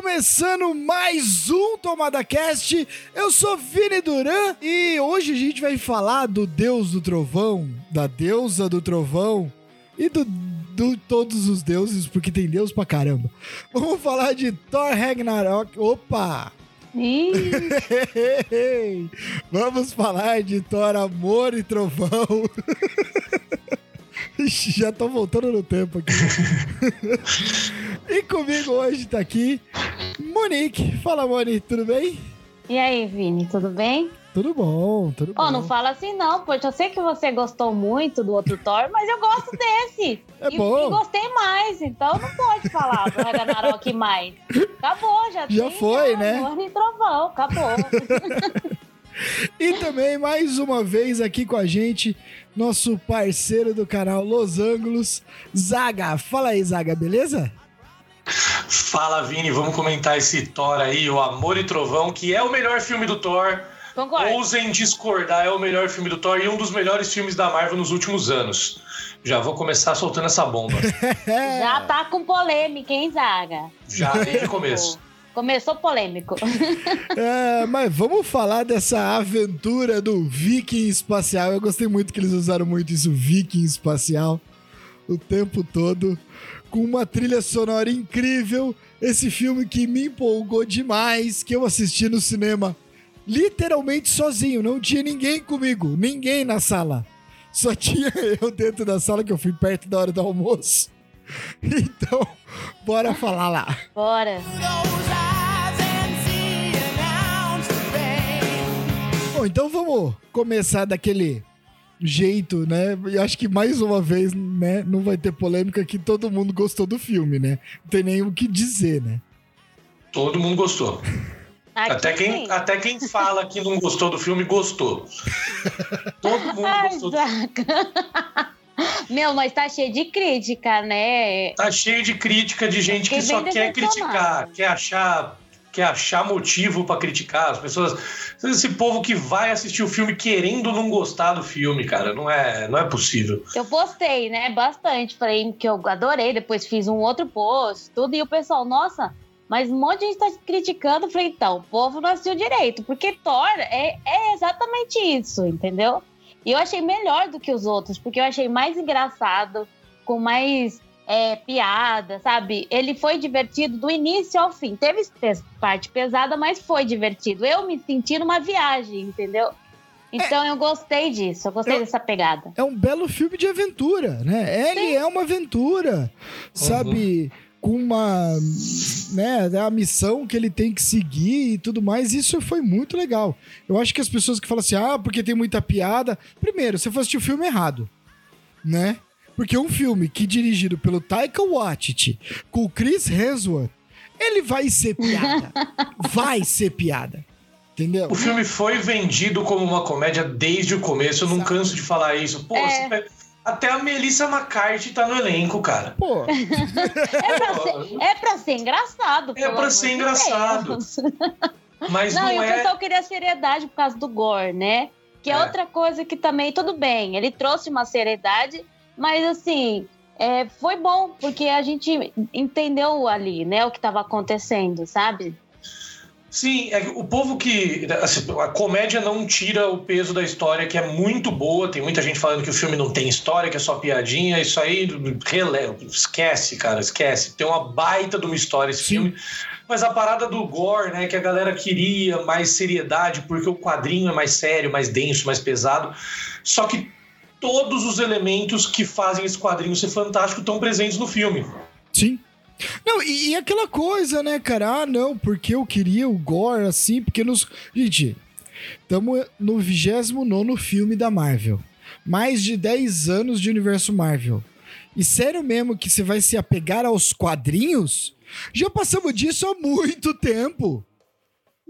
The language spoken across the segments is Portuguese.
começando mais um Tomada Cast. Eu sou Vini Duran e hoje a gente vai falar do Deus do Trovão, da deusa do Trovão e do, do todos os deuses, porque tem Deus pra caramba. Vamos falar de Thor Ragnarok. Opa! Vamos falar de Thor Amor e Trovão. Já tô voltando no tempo aqui. e comigo hoje tá aqui Monique. Fala, Monique, tudo bem? E aí, Vini, tudo bem? Tudo bom, tudo bom. Oh, não fala assim não, pois eu sei que você gostou muito do outro Thor, mas eu gosto desse. É e, bom. E gostei mais, então não pode falar do Ragnarok mais. Acabou, já Já tem, foi, já, né? Amor e trovão, acabou. e também, mais uma vez aqui com a gente, nosso parceiro do canal Los Ângulos, Zaga. Fala aí, Zaga, beleza? Fala, Vini, vamos comentar esse Thor aí, O Amor e Trovão, que é o melhor filme do Thor. Concordo. Ousem discordar, é o melhor filme do Thor e um dos melhores filmes da Marvel nos últimos anos. Já vou começar soltando essa bomba. Já tá com polêmica, hein, Zaga? Já, desde o começo. Começou polêmico. É, mas vamos falar dessa aventura do Viking espacial. Eu gostei muito que eles usaram muito isso, Viking espacial, o tempo todo, com uma trilha sonora incrível. Esse filme que me empolgou demais, que eu assisti no cinema literalmente sozinho, não tinha ninguém comigo, ninguém na sala. Só tinha eu dentro da sala que eu fui perto da hora do almoço. Então, bora falar lá. Bora. Bom, então vamos começar daquele jeito, né? Eu acho que mais uma vez, né, não vai ter polêmica que todo mundo gostou do filme, né? Não tem nem o que dizer, né? Todo mundo gostou. Aqui até, quem, sim. até quem fala que não gostou do filme, gostou. Todo mundo Ai, gostou. Zaga. Meu, mas tá cheio de crítica, né? Tá cheio de crítica de gente que só quer criticar, quer achar, quer achar motivo pra criticar. As pessoas. Esse povo que vai assistir o filme querendo não gostar do filme, cara, não é, não é possível. Eu postei, né, bastante. Falei que eu adorei, depois fiz um outro post, tudo. E o pessoal, nossa, mas um monte de gente tá criticando. Falei, então, o povo não assistiu direito. Porque Thor é, é exatamente isso, entendeu? E eu achei melhor do que os outros, porque eu achei mais engraçado, com mais é, piada, sabe? Ele foi divertido do início ao fim. Teve parte pesada, mas foi divertido. Eu me senti numa viagem, entendeu? Então eu gostei disso, eu gostei Eu- dessa pegada. É um belo filme de aventura, né? Ele é uma aventura, sabe? Com uma, né, a missão que ele tem que seguir e tudo mais, isso foi muito legal. Eu acho que as pessoas que falam assim, ah, porque tem muita piada. Primeiro, você foi assistir o filme errado, né? Porque um filme que é dirigido pelo Taika Waititi com o Chris Hemsworth, ele vai ser piada. vai ser piada. Entendeu? O filme foi vendido como uma comédia desde o começo. Eu não Exato. canso de falar isso. Pô, É. você- até a Melissa McCarthy tá no elenco, cara. Pô, É pra ser, é pra ser engraçado. É pra ser engraçado. Mas Não, não, e o é. pessoal queria seriedade por causa do gore, né? Que é, É. outra coisa que também, tudo bem, ele trouxe uma seriedade, mas assim, é, foi bom, porque a gente entendeu ali, né, o que estava acontecendo, sabe? Sim, é que o povo que. assim, a comédia não tira o peso da história, que é muito boa. Tem muita gente falando que o filme não tem história, que é só piadinha. Isso aí, rele- esquece, cara, esquece. Tem uma baita de uma história esse Sim. filme. Mas a parada do gore, né, que a galera queria mais seriedade, porque o quadrinho é mais sério, mais denso, mais pesado. Só que todos os elementos que fazem esse quadrinho ser fantástico estão presentes no filme. Sim. Não, e, e aquela coisa, né, cara? Ah, não, porque eu queria o gore assim, porque nos. Gente, estamos no 29 filme da Marvel. Mais de 10 anos de universo Marvel. E sério mesmo que você vai se apegar aos quadrinhos? Já passamos disso há muito tempo.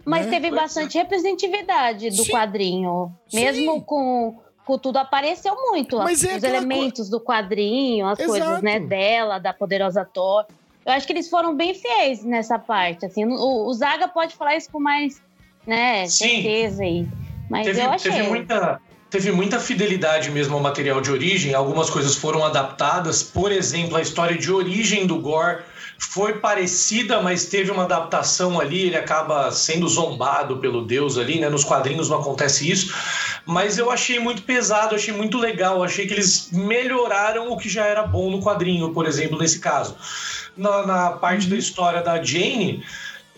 Mas Né? teve é. bastante representatividade do Sim. quadrinho. Mesmo com, com tudo, apareceu muito. Mas é os aquela elementos do quadrinho, as Exato. coisas né, dela, da poderosa Thor. Eu acho que eles foram bem fiéis nessa parte. Assim, o, o Zaga pode falar isso com mais né, Sim. certeza aí. Mas Teve, eu achei. teve muita. Teve muita fidelidade mesmo ao material de origem. Algumas coisas foram adaptadas. Por exemplo, a história de origem do Gore foi parecida, mas teve uma adaptação ali, ele acaba sendo zombado pelo deus ali, né? Nos quadrinhos não acontece isso, mas eu achei muito pesado, achei muito legal, achei que eles melhoraram o que já era bom no quadrinho, por exemplo, nesse caso. Na, na parte da história da Jane,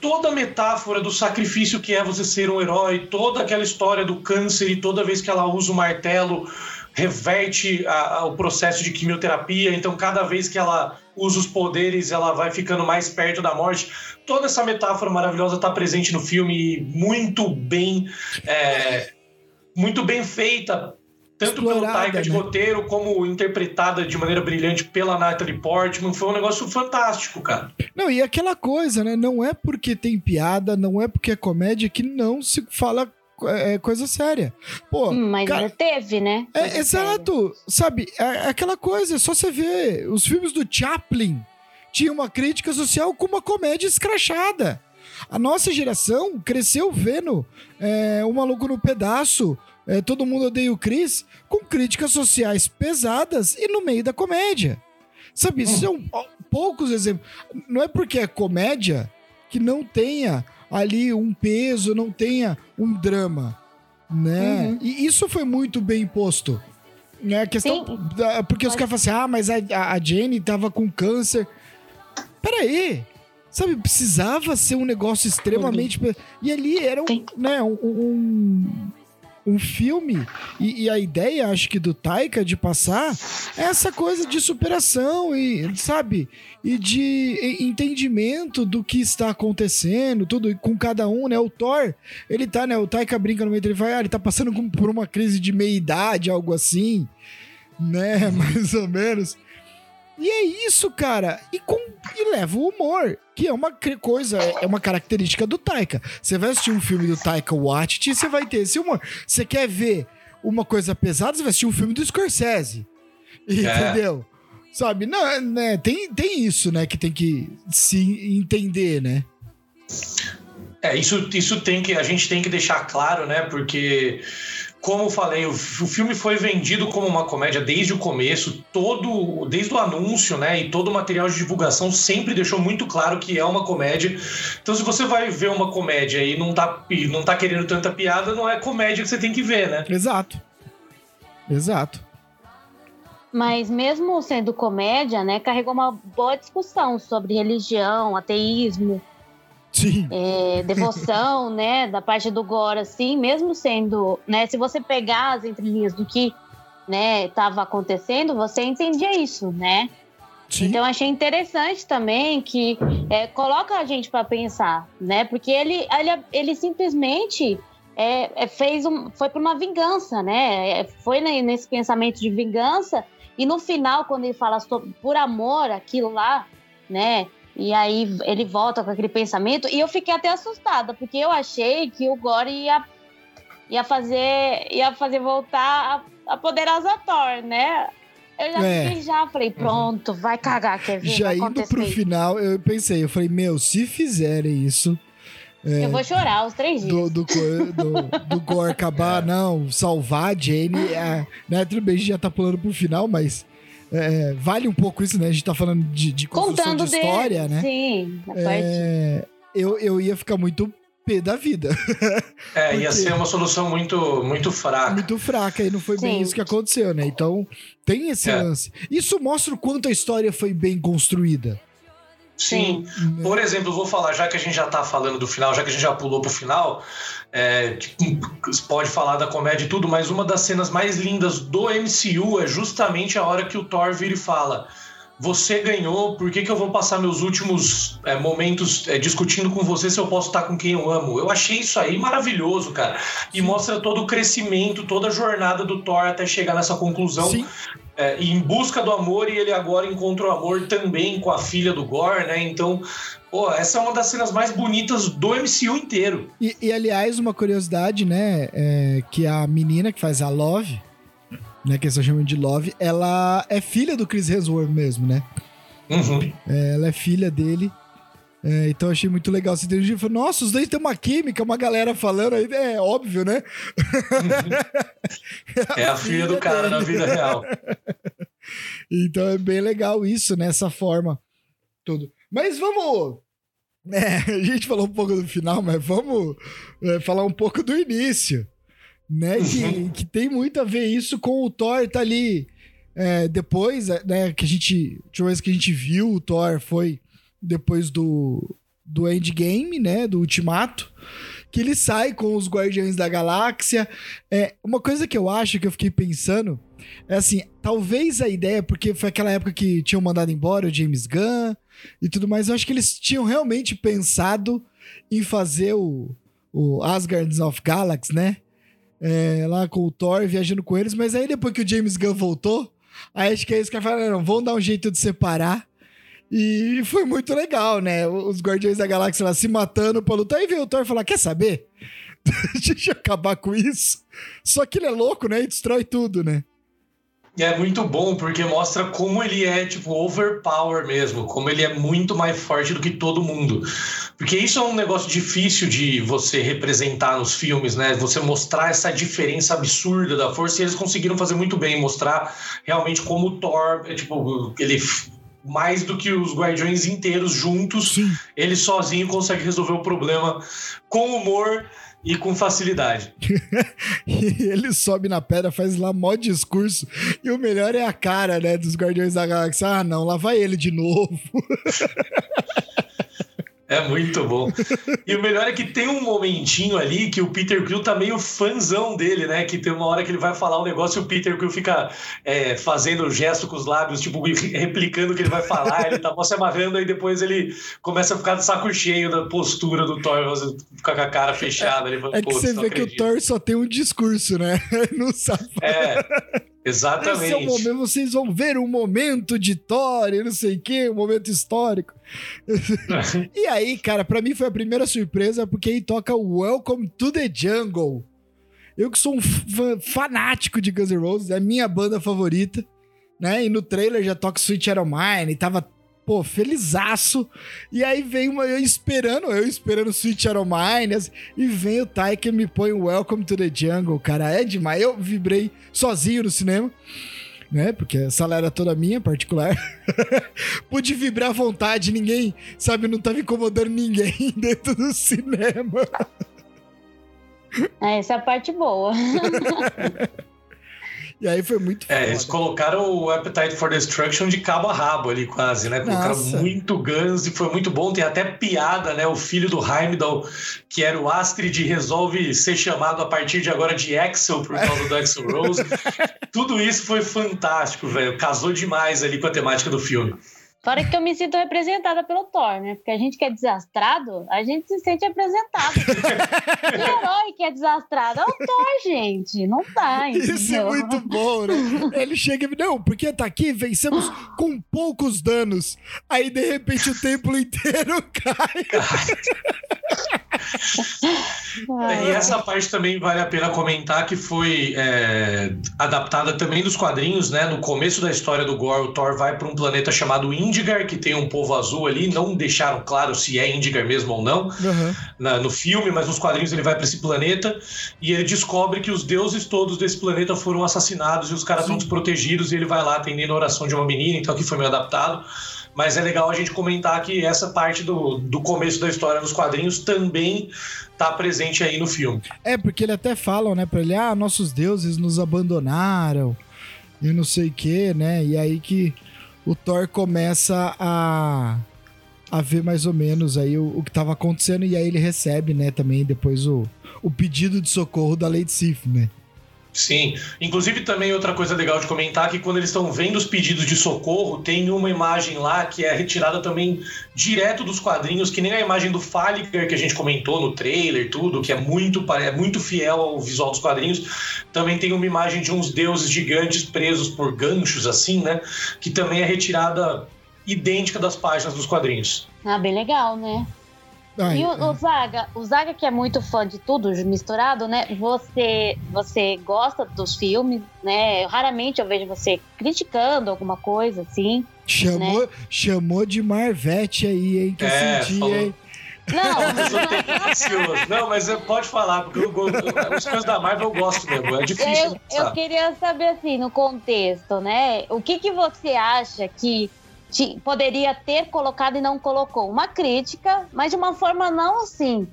toda a metáfora do sacrifício que é você ser um herói, toda aquela história do câncer e toda vez que ela usa o martelo reverte a, a, o processo de quimioterapia, então cada vez que ela usa os poderes, ela vai ficando mais perto da morte. Toda essa metáfora maravilhosa está presente no filme, muito bem, é, muito bem feita, tanto Explorada, pelo Taika de né? roteiro, como interpretada de maneira brilhante pela Natalie Portman. Foi um negócio fantástico, cara. Não, e aquela coisa, né? Não é porque tem piada, não é porque é comédia que não se fala é, é coisa séria. Pô, hum, mas cara, teve, né? É, exato. Sabe, é, é, aquela coisa, é só você ver os filmes do Chaplin tinha uma crítica social com uma comédia escrachada. A nossa geração cresceu vendo é, O Maluco no Pedaço, é, Todo Mundo Odeia o Chris, com críticas sociais pesadas e no meio da comédia. Sabe, são poucos exemplos. Não é porque é comédia que não tenha ali um peso, não tenha um drama, né? Uhum. E isso foi muito bem posto. Né? A questão. Da, porque os caras falam assim: ah, mas a, a Jane tava com câncer. Peraí. Sabe, precisava ser um negócio extremamente. E ali era um, né, um, um um filme e, e, a ideia, acho que do Taika de passar é essa coisa de superação e, sabe, e de entendimento do que está acontecendo, tudo com cada um, né? O Thor, ele tá, né? O Taika brinca no meio dele, vai, ah, ele tá passando por uma crise de meia idade, algo assim, né? Mais ou menos. E é isso, cara. E, com, e leva o humor, que é uma coisa, é uma característica do Taika. Você vai assistir um filme do Taika Waititi e você vai ter esse humor. Você quer ver uma coisa pesada, você vai assistir um filme do Scorsese. É. Entendeu? Sabe? Não, né, tem, tem isso, né, que tem que se entender, né? É, isso, isso tem que a gente tem que deixar claro, né? Porque como eu falei, o, o, filme foi vendido como uma comédia desde o começo, todo, desde o anúncio, né, e todo o material de divulgação sempre deixou muito claro que é uma comédia. Então, se você vai ver uma comédia e não tá, não tá querendo tanta piada, não é comédia que você tem que ver, né? Exato. Exato. Mas mesmo sendo comédia, né, carregou uma boa discussão sobre religião, ateísmo, Sim. É, devoção, né, da parte do Gore, assim, mesmo sendo, né, se você pegar as entrelinhas do que, né, estava acontecendo, você entendia isso, né? Sim. Então achei interessante também que é, coloca a gente para pensar, né? Porque ele, ele, ele simplesmente é, é fez um, foi para uma vingança, né? É, foi nesse pensamento de vingança e no final quando ele fala sobre por amor aquilo lá, né? E aí ele volta com aquele pensamento. E eu fiquei até assustada, porque eu achei que o Gore ia, ia, fazer, ia fazer voltar a, a poderosa Thor, né? Eu já é. fiquei já, falei, pronto, uhum. vai cagar, quer ver? Já indo pro final, eu pensei, eu falei, meu, se fizerem isso. É, eu vou chorar os três dias. Do, do, do, do Gore acabar, não, salvar a Jane. É, né, tudo bem, a gente já tá pulando pro final, mas é, vale um pouco isso, né? A gente tá falando de, de Contando de história, dele. né? Sim, é, eu, eu ia ficar muito pé da vida. É, Porque... ia ser uma solução muito, muito fraca. Muito fraca, e não foi Sim. bem isso que aconteceu, né? Então, tem esse é. lance. Isso mostra o quanto a história foi bem construída. Sim. Por exemplo, vou falar, já que a gente já tá falando do final, já que a gente já pulou pro final, é, pode falar da comédia e tudo, mas uma das cenas mais lindas do MCU é justamente a hora que o Thor vira e fala: Você ganhou, por que, que eu vou passar meus últimos é, momentos é, discutindo com você se eu posso estar com quem eu amo? Eu achei isso aí maravilhoso, cara. E mostra todo o crescimento, toda a jornada do Thor até chegar nessa conclusão. Sim. É, em busca do amor e ele agora encontra o amor também com a filha do Gore, né? Então, pô, essa é uma das cenas mais bonitas do MCU inteiro. E, e aliás, uma curiosidade, né? É que a menina que faz a Love, né? Que eles chamam de Love, ela é filha do Chris Hemsworth mesmo, né? Uhum. É, ela é filha dele. É, então achei muito legal esse inteligência. Falei, nossa, os dois têm uma química, uma galera falando aí, é óbvio, né? é a filha do cara dele. na vida real. então é bem legal isso, nessa né, forma. Tudo. Mas vamos. É, a gente falou um pouco do final, mas vamos é, falar um pouco do início. Né? Que, Uhum. que tem muito a ver isso com o Thor tá ali. é, depois, né, que a gente. A última vez que a gente viu o Thor foi depois do, do Endgame, né? Do Ultimato. Que ele sai com os Guardiões da Galáxia. É, uma coisa que eu acho que eu fiquei pensando é assim, talvez a ideia, porque foi aquela época que tinham mandado embora o James Gunn e tudo mais, eu acho que eles tinham realmente pensado em fazer o, o Asgards of Galaxy, né? É, lá com o Thor viajando com eles, mas aí depois que o James Gunn voltou, aí acho que é isso que falaram, vamos dar um jeito de separar. E foi muito legal, né? Os Guardiões da Galáxia lá se matando pra lutar. E veio o Thor falar: Quer saber? Deixa eu acabar com isso. Só que ele é louco, né? E destrói tudo, né? É muito bom porque mostra como ele é, tipo, overpower mesmo, como ele é muito mais forte do que todo mundo. Porque isso é um negócio difícil de você representar nos filmes, né? Você mostrar essa diferença absurda da força, e eles conseguiram fazer muito bem, mostrar realmente como o Thor, é, tipo, ele mais do que os Guardiões inteiros juntos, Sim. ele sozinho consegue resolver o problema com humor e com facilidade. E ele sobe na pedra, faz lá mó discurso. E o melhor é a cara, né, dos Guardiões da Galáxia. Ah, não, lá vai ele de novo. É muito bom. E o melhor é que tem um momentinho ali que o Peter Quill tá meio fãzão dele, né? Que tem uma hora que ele vai falar um negócio e o Peter Quill fica é, fazendo gesto com os lábios, tipo, replicando o que ele vai falar. Ele tá mó se amarrando, aí depois ele começa a ficar de saco cheio da postura do Thor, com a cara fechada. Ele fala, É que "Pô, você vê que o acredito." Thor só tem um discurso, né? Não sabe. É, exatamente. Esse é o momento, vocês vão ver um momento de Thor não sei o que, um momento histórico. E aí, cara, pra mim foi a primeira surpresa, porque aí toca o Welcome to the Jungle. Eu que sou um fanático de Guns N' Roses, é a minha banda favorita, né? E no trailer já toca Sweet e tava, pô, felizaço. E aí vem uma, eu esperando, eu esperando O' Mine, assim, e vem o Taika me põe o Welcome to the Jungle, cara, é demais. Eu vibrei sozinho no cinema né? Porque a sala era toda minha, particular. Pude vibrar à vontade, ninguém, sabe, não tava incomodando ninguém dentro do cinema. É, essa é a parte boa. E aí foi muito É, eles foda. colocaram o Appetite for Destruction de cabo a rabo ali, quase, né? Colocaram Nossa. muito Guns e foi muito bom. Tem até piada, né? O filho do Heimdall, que era o Astrid, resolve ser chamado a partir de agora de Axel por causa do Axel Rose. Tudo isso foi fantástico, velho. Casou demais ali com a temática do filme. Fora que eu me sinto representada pelo Thor, né? Porque a gente que é desastrado, a gente se sente representado. que herói que é desastrado? É o Thor, gente. Não dá, entendeu? Isso é muito bom, né? Ele chega e não, porque tá aqui, vencemos com poucos danos. Aí, de repente, o templo inteiro cai. Ah, E essa parte também vale a pena comentar que foi é, adaptada também dos quadrinhos, né? No começo da história do Gore, o Thor vai para um planeta chamado Indigar, que tem um povo azul ali. Não deixaram claro se é Indigar mesmo ou não Aham. na- no filme, mas nos quadrinhos ele vai para esse planeta e ele descobre que os deuses todos desse planeta foram assassinados e os caras estão desprotegidos e ele vai lá atendendo a oração de uma menina, então aqui foi meio adaptado. Mas é legal a gente comentar que essa parte do, do começo da história nos quadrinhos também tá presente aí no filme. É, porque ele até falam, né, pra ele, ah, nossos deuses nos abandonaram e não sei o que, né? E aí que o Thor começa a, a ver mais ou menos aí o, o que tava acontecendo e aí ele recebe, né, também depois o, o pedido de socorro da Lady Sif, né? Sim. Inclusive, também outra coisa legal de comentar que quando eles estão vendo os pedidos de socorro, tem uma imagem lá que é retirada também direto dos quadrinhos, que nem a imagem do Faliger que a gente comentou no trailer, tudo, que é muito, é muito fiel ao visual dos quadrinhos. Também tem uma imagem de uns deuses gigantes presos por ganchos, assim, né? Que também é retirada idêntica das páginas dos quadrinhos. Ah, bem legal, né? Ai, E o, o Zaga, o Zaga que é muito fã de tudo misturado, né? Você, você gosta dos filmes, né? Raramente eu vejo você criticando alguma coisa assim. chamou, chamou de Marvete aí, hein, que É, eu senti, falou. hein? Não, Não, mas você pode falar, porque eu, go- as coisas da Marvel eu gosto mesmo. É difícil. eu, eu sabe? queria saber assim, no contexto, né? O que, que você acha que poderia ter colocado e não colocou. Uma crítica, mas de uma forma não assim,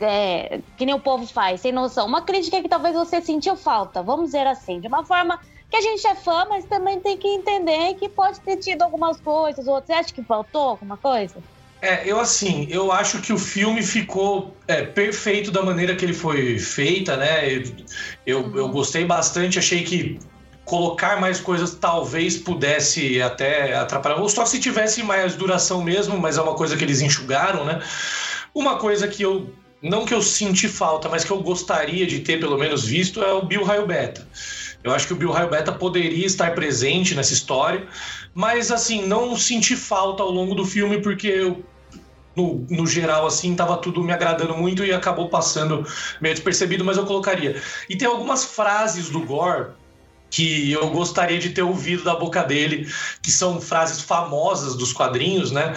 é, que nem o povo faz, sem noção. Uma crítica que talvez você sentiu falta, vamos dizer assim, de uma forma que a gente é fã, mas também tem que entender que pode ter tido algumas coisas, outras. Você acha que faltou alguma coisa? É, eu assim, eu acho que o filme ficou é, perfeito da maneira que ele foi feita, né? Eu, eu, uhum. eu gostei bastante, achei que colocar mais coisas talvez pudesse até atrapalhar. Ou só se tivesse mais duração mesmo, mas é uma coisa que eles enxugaram, né? Uma coisa que eu não que eu senti falta, mas que eu gostaria de ter pelo menos visto é o Bill Raio Beta. Eu acho que o Bill Raio Beta poderia estar presente nessa história, mas assim, não senti falta ao longo do filme porque eu no, no, geral, assim, tava tudo me agradando muito e acabou passando meio despercebido, mas eu colocaria. E tem algumas frases do Gore que eu gostaria de ter ouvido da boca dele, que são frases famosas dos quadrinhos, né?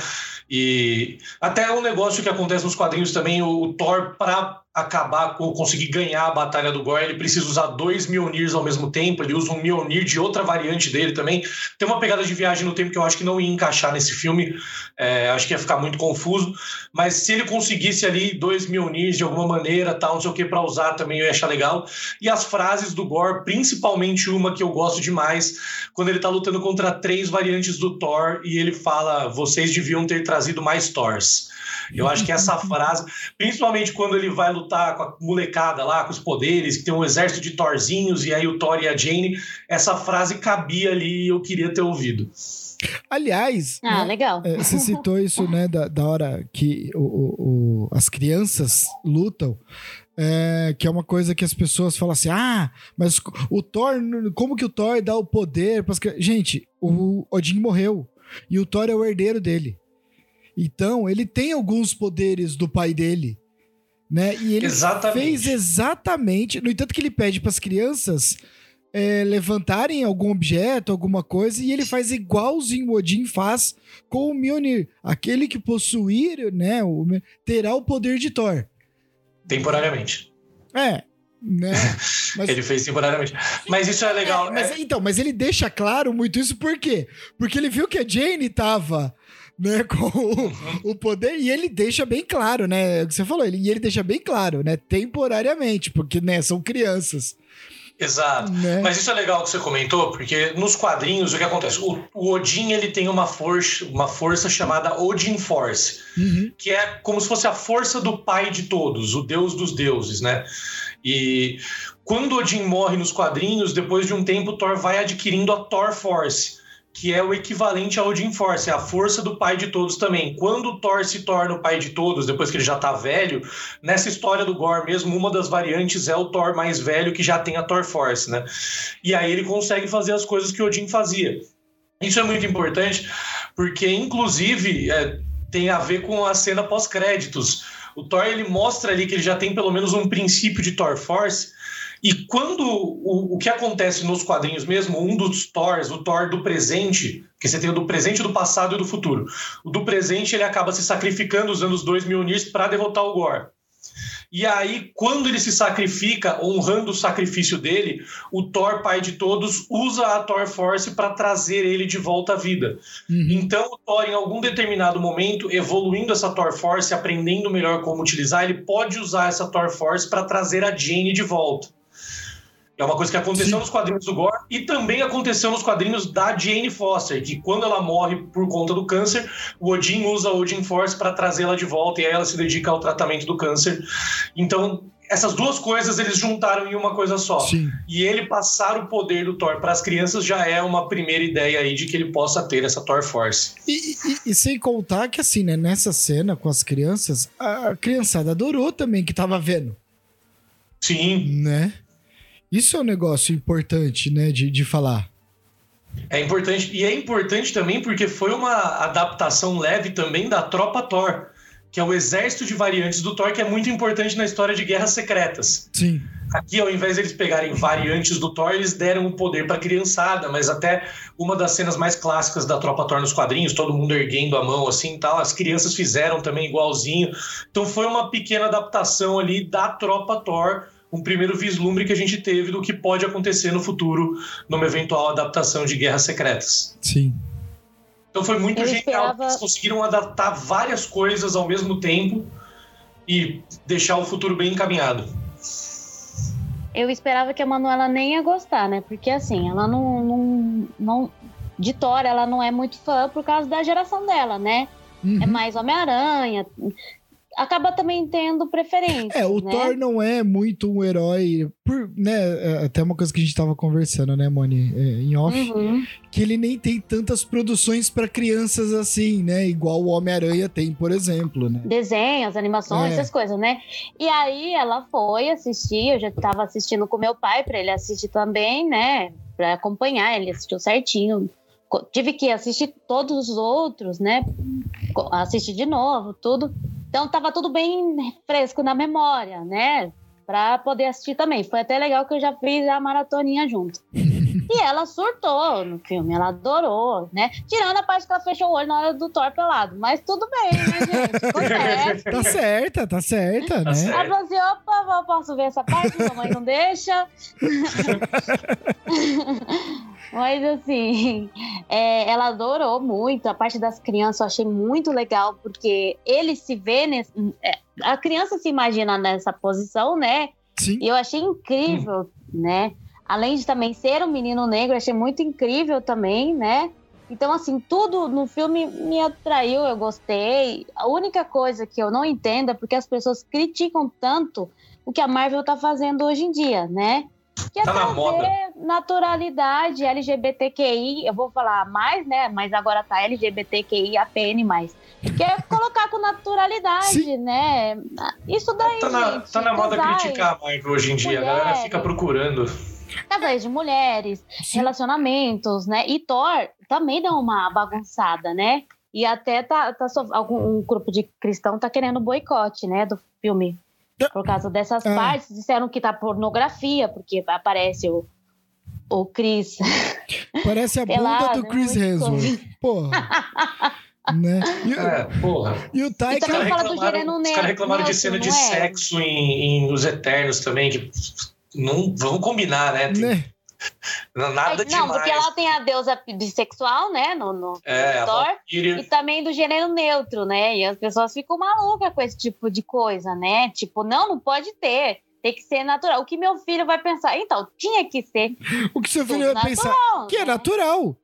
E até um negócio que acontece nos quadrinhos também, o Thor, para acabar com conseguir ganhar a batalha do Gore, ele precisa usar dois Mjolnirs ao mesmo tempo, ele usa um Mjolnir de outra variante dele também. Tem uma pegada de viagem no tempo que eu acho que não ia encaixar nesse filme, é, acho que ia ficar muito confuso, mas se ele conseguisse ali dois Mjolnirs de alguma maneira, tal, não sei o que, para usar também eu ia achar legal. E as frases do Gore, principalmente uma que eu gosto demais, quando ele tá lutando contra três variantes do Thor e ele fala, vocês deviam ter trazido mais Thors. Eu acho que essa frase, principalmente quando ele vai lutar com a molecada lá, com os poderes, que tem um exército de Thorzinhos, e aí o Thor e a Jane, essa frase cabia ali e eu queria ter ouvido. Aliás, ah, né, legal. É, você citou isso, né, da, da hora que o, o, o as crianças lutam. É, que é uma coisa que as pessoas falam assim: ah, mas o Thor, como que o Thor dá o poder? Gente, o Odin morreu e o Thor é o herdeiro dele. Então, ele tem alguns poderes do pai dele. Né? E ele exatamente. fez exatamente. No entanto, que ele pede para as crianças é, levantarem algum objeto, alguma coisa, e ele faz igualzinho o Odin faz com o Mjolnir. Aquele que possuir, né, o, terá o poder de Thor. Temporariamente. É. Né? Mas... ele fez temporariamente. Mas isso é legal. É, mas, é... Então, mas ele deixa claro muito isso por quê? Porque ele viu que a Jane tava né, com o, o, poder, e ele deixa bem claro, né, o que você falou, ele, e ele deixa bem claro, né, temporariamente, porque, né, são crianças. Exato. Né? Mas isso é legal que você comentou, porque nos quadrinhos o que acontece? O, o Odin ele tem uma força, uma força chamada Odin Force, uhum. que é como se fosse a força do pai de todos, o deus dos deuses, né? E quando Odin morre nos quadrinhos, depois de um tempo Thor vai adquirindo a Thor Force que é o equivalente ao Odin Force, é a força do pai de todos também. Quando o Thor se torna o pai de todos, depois que ele já tá velho, nessa história do Gore mesmo, uma das variantes é o Thor mais velho que já tem a Thor Force, né? E aí ele consegue fazer as coisas que Odin fazia. Isso é muito importante, porque inclusive é, tem a ver com a cena pós-créditos. O Thor ele mostra ali que ele já tem pelo menos um princípio de Thor Force, e quando o, o que acontece nos quadrinhos mesmo, um dos Thors, o Thor do presente, que você tem o do presente, do passado e do futuro. O do presente ele acaba se sacrificando usando os dois Mjolnirs para derrotar o Gore. E aí, quando ele se sacrifica, honrando o sacrifício dele, o Thor, pai de todos, usa a Thor Force para trazer ele de volta à vida. Uhum. Então, o Thor, em algum determinado momento, evoluindo essa Thor Force, aprendendo melhor como utilizar, ele pode usar essa Thor Force para trazer a Jane de volta. É uma coisa que aconteceu Sim. nos quadrinhos do Gore e também aconteceu nos quadrinhos da Jane Foster, que quando ela morre por conta do câncer, o Odin usa a Odin Force para trazê-la de volta e aí ela se dedica ao tratamento do câncer. Então, essas duas coisas eles juntaram em uma coisa só. Sim. E ele passar o poder do Thor para as crianças já é uma primeira ideia aí de que ele possa ter essa Thor Force. E, e, e, sem contar que assim, né, nessa cena com as crianças, a criançada adorou também que tava vendo. Sim. Né? Isso é um negócio importante, né, de, de falar. É importante, e é importante também porque foi uma adaptação leve também da Tropa Thor, que é o exército de variantes do Thor, que é muito importante na história de Guerras Secretas. Sim. Aqui, ao invés de eles pegarem variantes do Thor, eles deram o poder para criançada, mas até uma das cenas mais clássicas da Tropa Thor nos quadrinhos, todo mundo erguendo a mão assim tal, as crianças fizeram também igualzinho. Então foi uma pequena adaptação ali da Tropa Thor um primeiro vislumbre que a gente teve do que pode acontecer no futuro numa eventual adaptação de Guerras Secretas. Sim. Então foi muito Eu genial. esperava- Eles conseguiram adaptar várias coisas ao mesmo tempo e deixar o futuro bem encaminhado. Eu esperava que a Manuela nem ia gostar, né? Porque assim, ela não, não, não. De Thor, ela não é muito fã por causa da geração dela, né? Uhum. É mais Homem-Aranha. Acaba também tendo preferência. É, o né? Thor não é muito um herói, por, né, é, até uma coisa que a gente tava conversando, né, Moni, é, em off, Uhum. que ele nem tem tantas produções pra crianças assim, né, igual o Homem-Aranha tem, por exemplo, né. Desenhos, animações, É. essas coisas, né? E aí ela foi assistir, eu já tava assistindo com meu pai pra ele assistir também, né? Pra acompanhar, ele assistiu certinho. Tive que assistir todos os outros, né? Assistir de novo, tudo. Então tava tudo bem fresco na memória, né? Pra poder assistir também. Foi até legal que eu já fiz a maratoninha junto. E ela surtou no filme, ela adorou, né? Tirando a parte que ela fechou o olho na hora do Thor pelado. Mas tudo bem, né, gente? Acontece. Tá certa, tá certa, né. certo. Ela falou assim: opa, eu posso ver essa parte, minha mãe não deixa. Mas assim, é, ela adorou muito. A parte das crianças eu achei muito legal, porque ele se vê nesse. é, a criança se imagina nessa posição, né? Sim. E eu achei incrível, né? Além de também ser um menino negro, achei muito incrível também, né? Então, assim, tudo no filme me atraiu, eu gostei. A única coisa que eu não entendo é porque as pessoas criticam tanto o que a Marvel tá fazendo hoje em dia, né? Que é Tá na trazer moda. naturalidade, LGBTQI, eu vou falar mais, né? Mas agora tá LGBTQI, APN+. Que é colocar com naturalidade, Sim. né? Isso daí, Tá na, gente, tá na moda casais, criticar a Marvel hoje em dia. A galera mulheres. fica procurando. casais de mulheres, Sim. relacionamentos, né? E Thor também dá uma bagunçada, né? E até tá, tá algum um grupo de cristão tá querendo boicote, né, do filme. Por causa dessas Ah. partes, disseram que tá pornografia, porque aparece o, o Chris. Parece a bunda Pelado, do Chris muito Hemsworth. Porra. né? E, o- É, porra. e o E Taika... também Os fala caras do Gereno reclamaram, os caras reclamaram de cena de é? sexo em, em Os Eternos também, que não vamos combinar, né? Tem Né? Nada não, demais. porque lá tem a deusa bissexual, né, no, no É, a Thor. E também do gênero neutro, né? E as pessoas ficam malucas com esse tipo de coisa, né? Tipo, não, não pode ter. Tem que ser natural. O que meu filho vai pensar? Então, tinha que ser O que seu filho vai pensar? natural, Que é né? natural,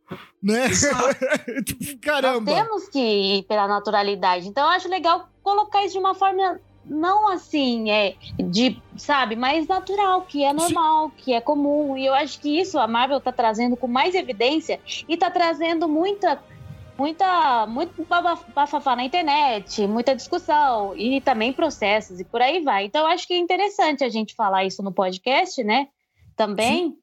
né? Tipo, Nós Caramba. temos que ir pela naturalidade. Então, eu acho legal colocar isso de uma forma não assim, é de, sabe, mais natural, que é normal, que é comum. E eu acho que isso a Marvel tá trazendo com mais evidência e tá trazendo muita muita muito bafafá na internet, muita discussão e também processos e por aí vai. Então eu acho que é interessante a gente falar isso no podcast, né? Também,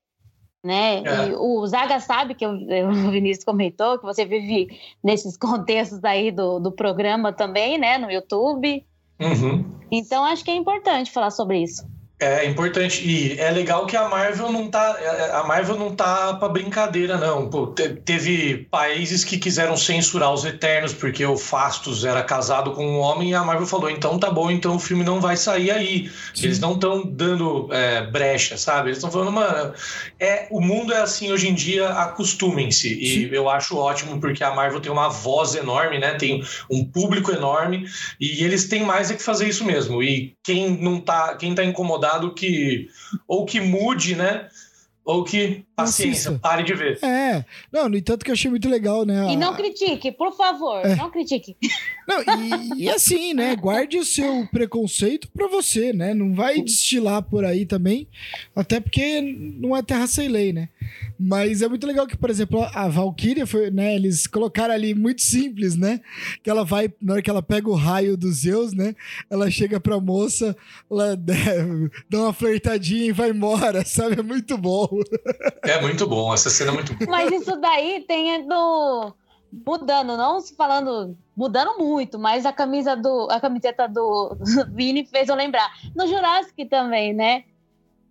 né? É. O Zaga sabe que eu- o Vinícius comentou que você vive nesses contextos aí do, do programa também, né? No YouTube. Uhum. Então acho que é importante falar sobre isso. É importante. E é legal que a Marvel não tá. A Marvel não tá pra brincadeira, não. Pô, te- teve países que quiseram censurar os Eternos porque o Fastos era casado com um homem e a Marvel falou: então tá bom, então o filme não vai sair aí. Sim. Eles não estão dando é, brecha, sabe? Eles estão falando, mano, é, o mundo é assim hoje em dia, acostumem-se. E Sim. eu acho ótimo porque a Marvel tem uma voz enorme, né? Tem um público enorme e eles têm mais é que fazer isso mesmo. E quem não tá, quem tá incomodado que ou que mude, né? Ou que paciência, Assista. pare de ver. É. Não, no entanto que eu achei muito legal, né? E a- não critique, por favor, É. não critique. Não, e, e assim, né? Guarde o seu preconceito pra você, né? Não vai destilar por aí também, até porque não é terra sem lei, né? Mas é muito legal que, por exemplo, a Valkyria foi, né? Eles colocaram ali muito simples, né? Que ela vai, na hora que ela pega o raio dos Zeus, né? Ela chega pra moça, ela dá uma flertadinha e vai embora, sabe? É muito bom. É muito bom, essa cena é muito boa. Mas isso daí tem é do mudando, não se falando mudando muito, mas a camisa do a camiseta do Vini fez eu lembrar. No Jurassic também, né?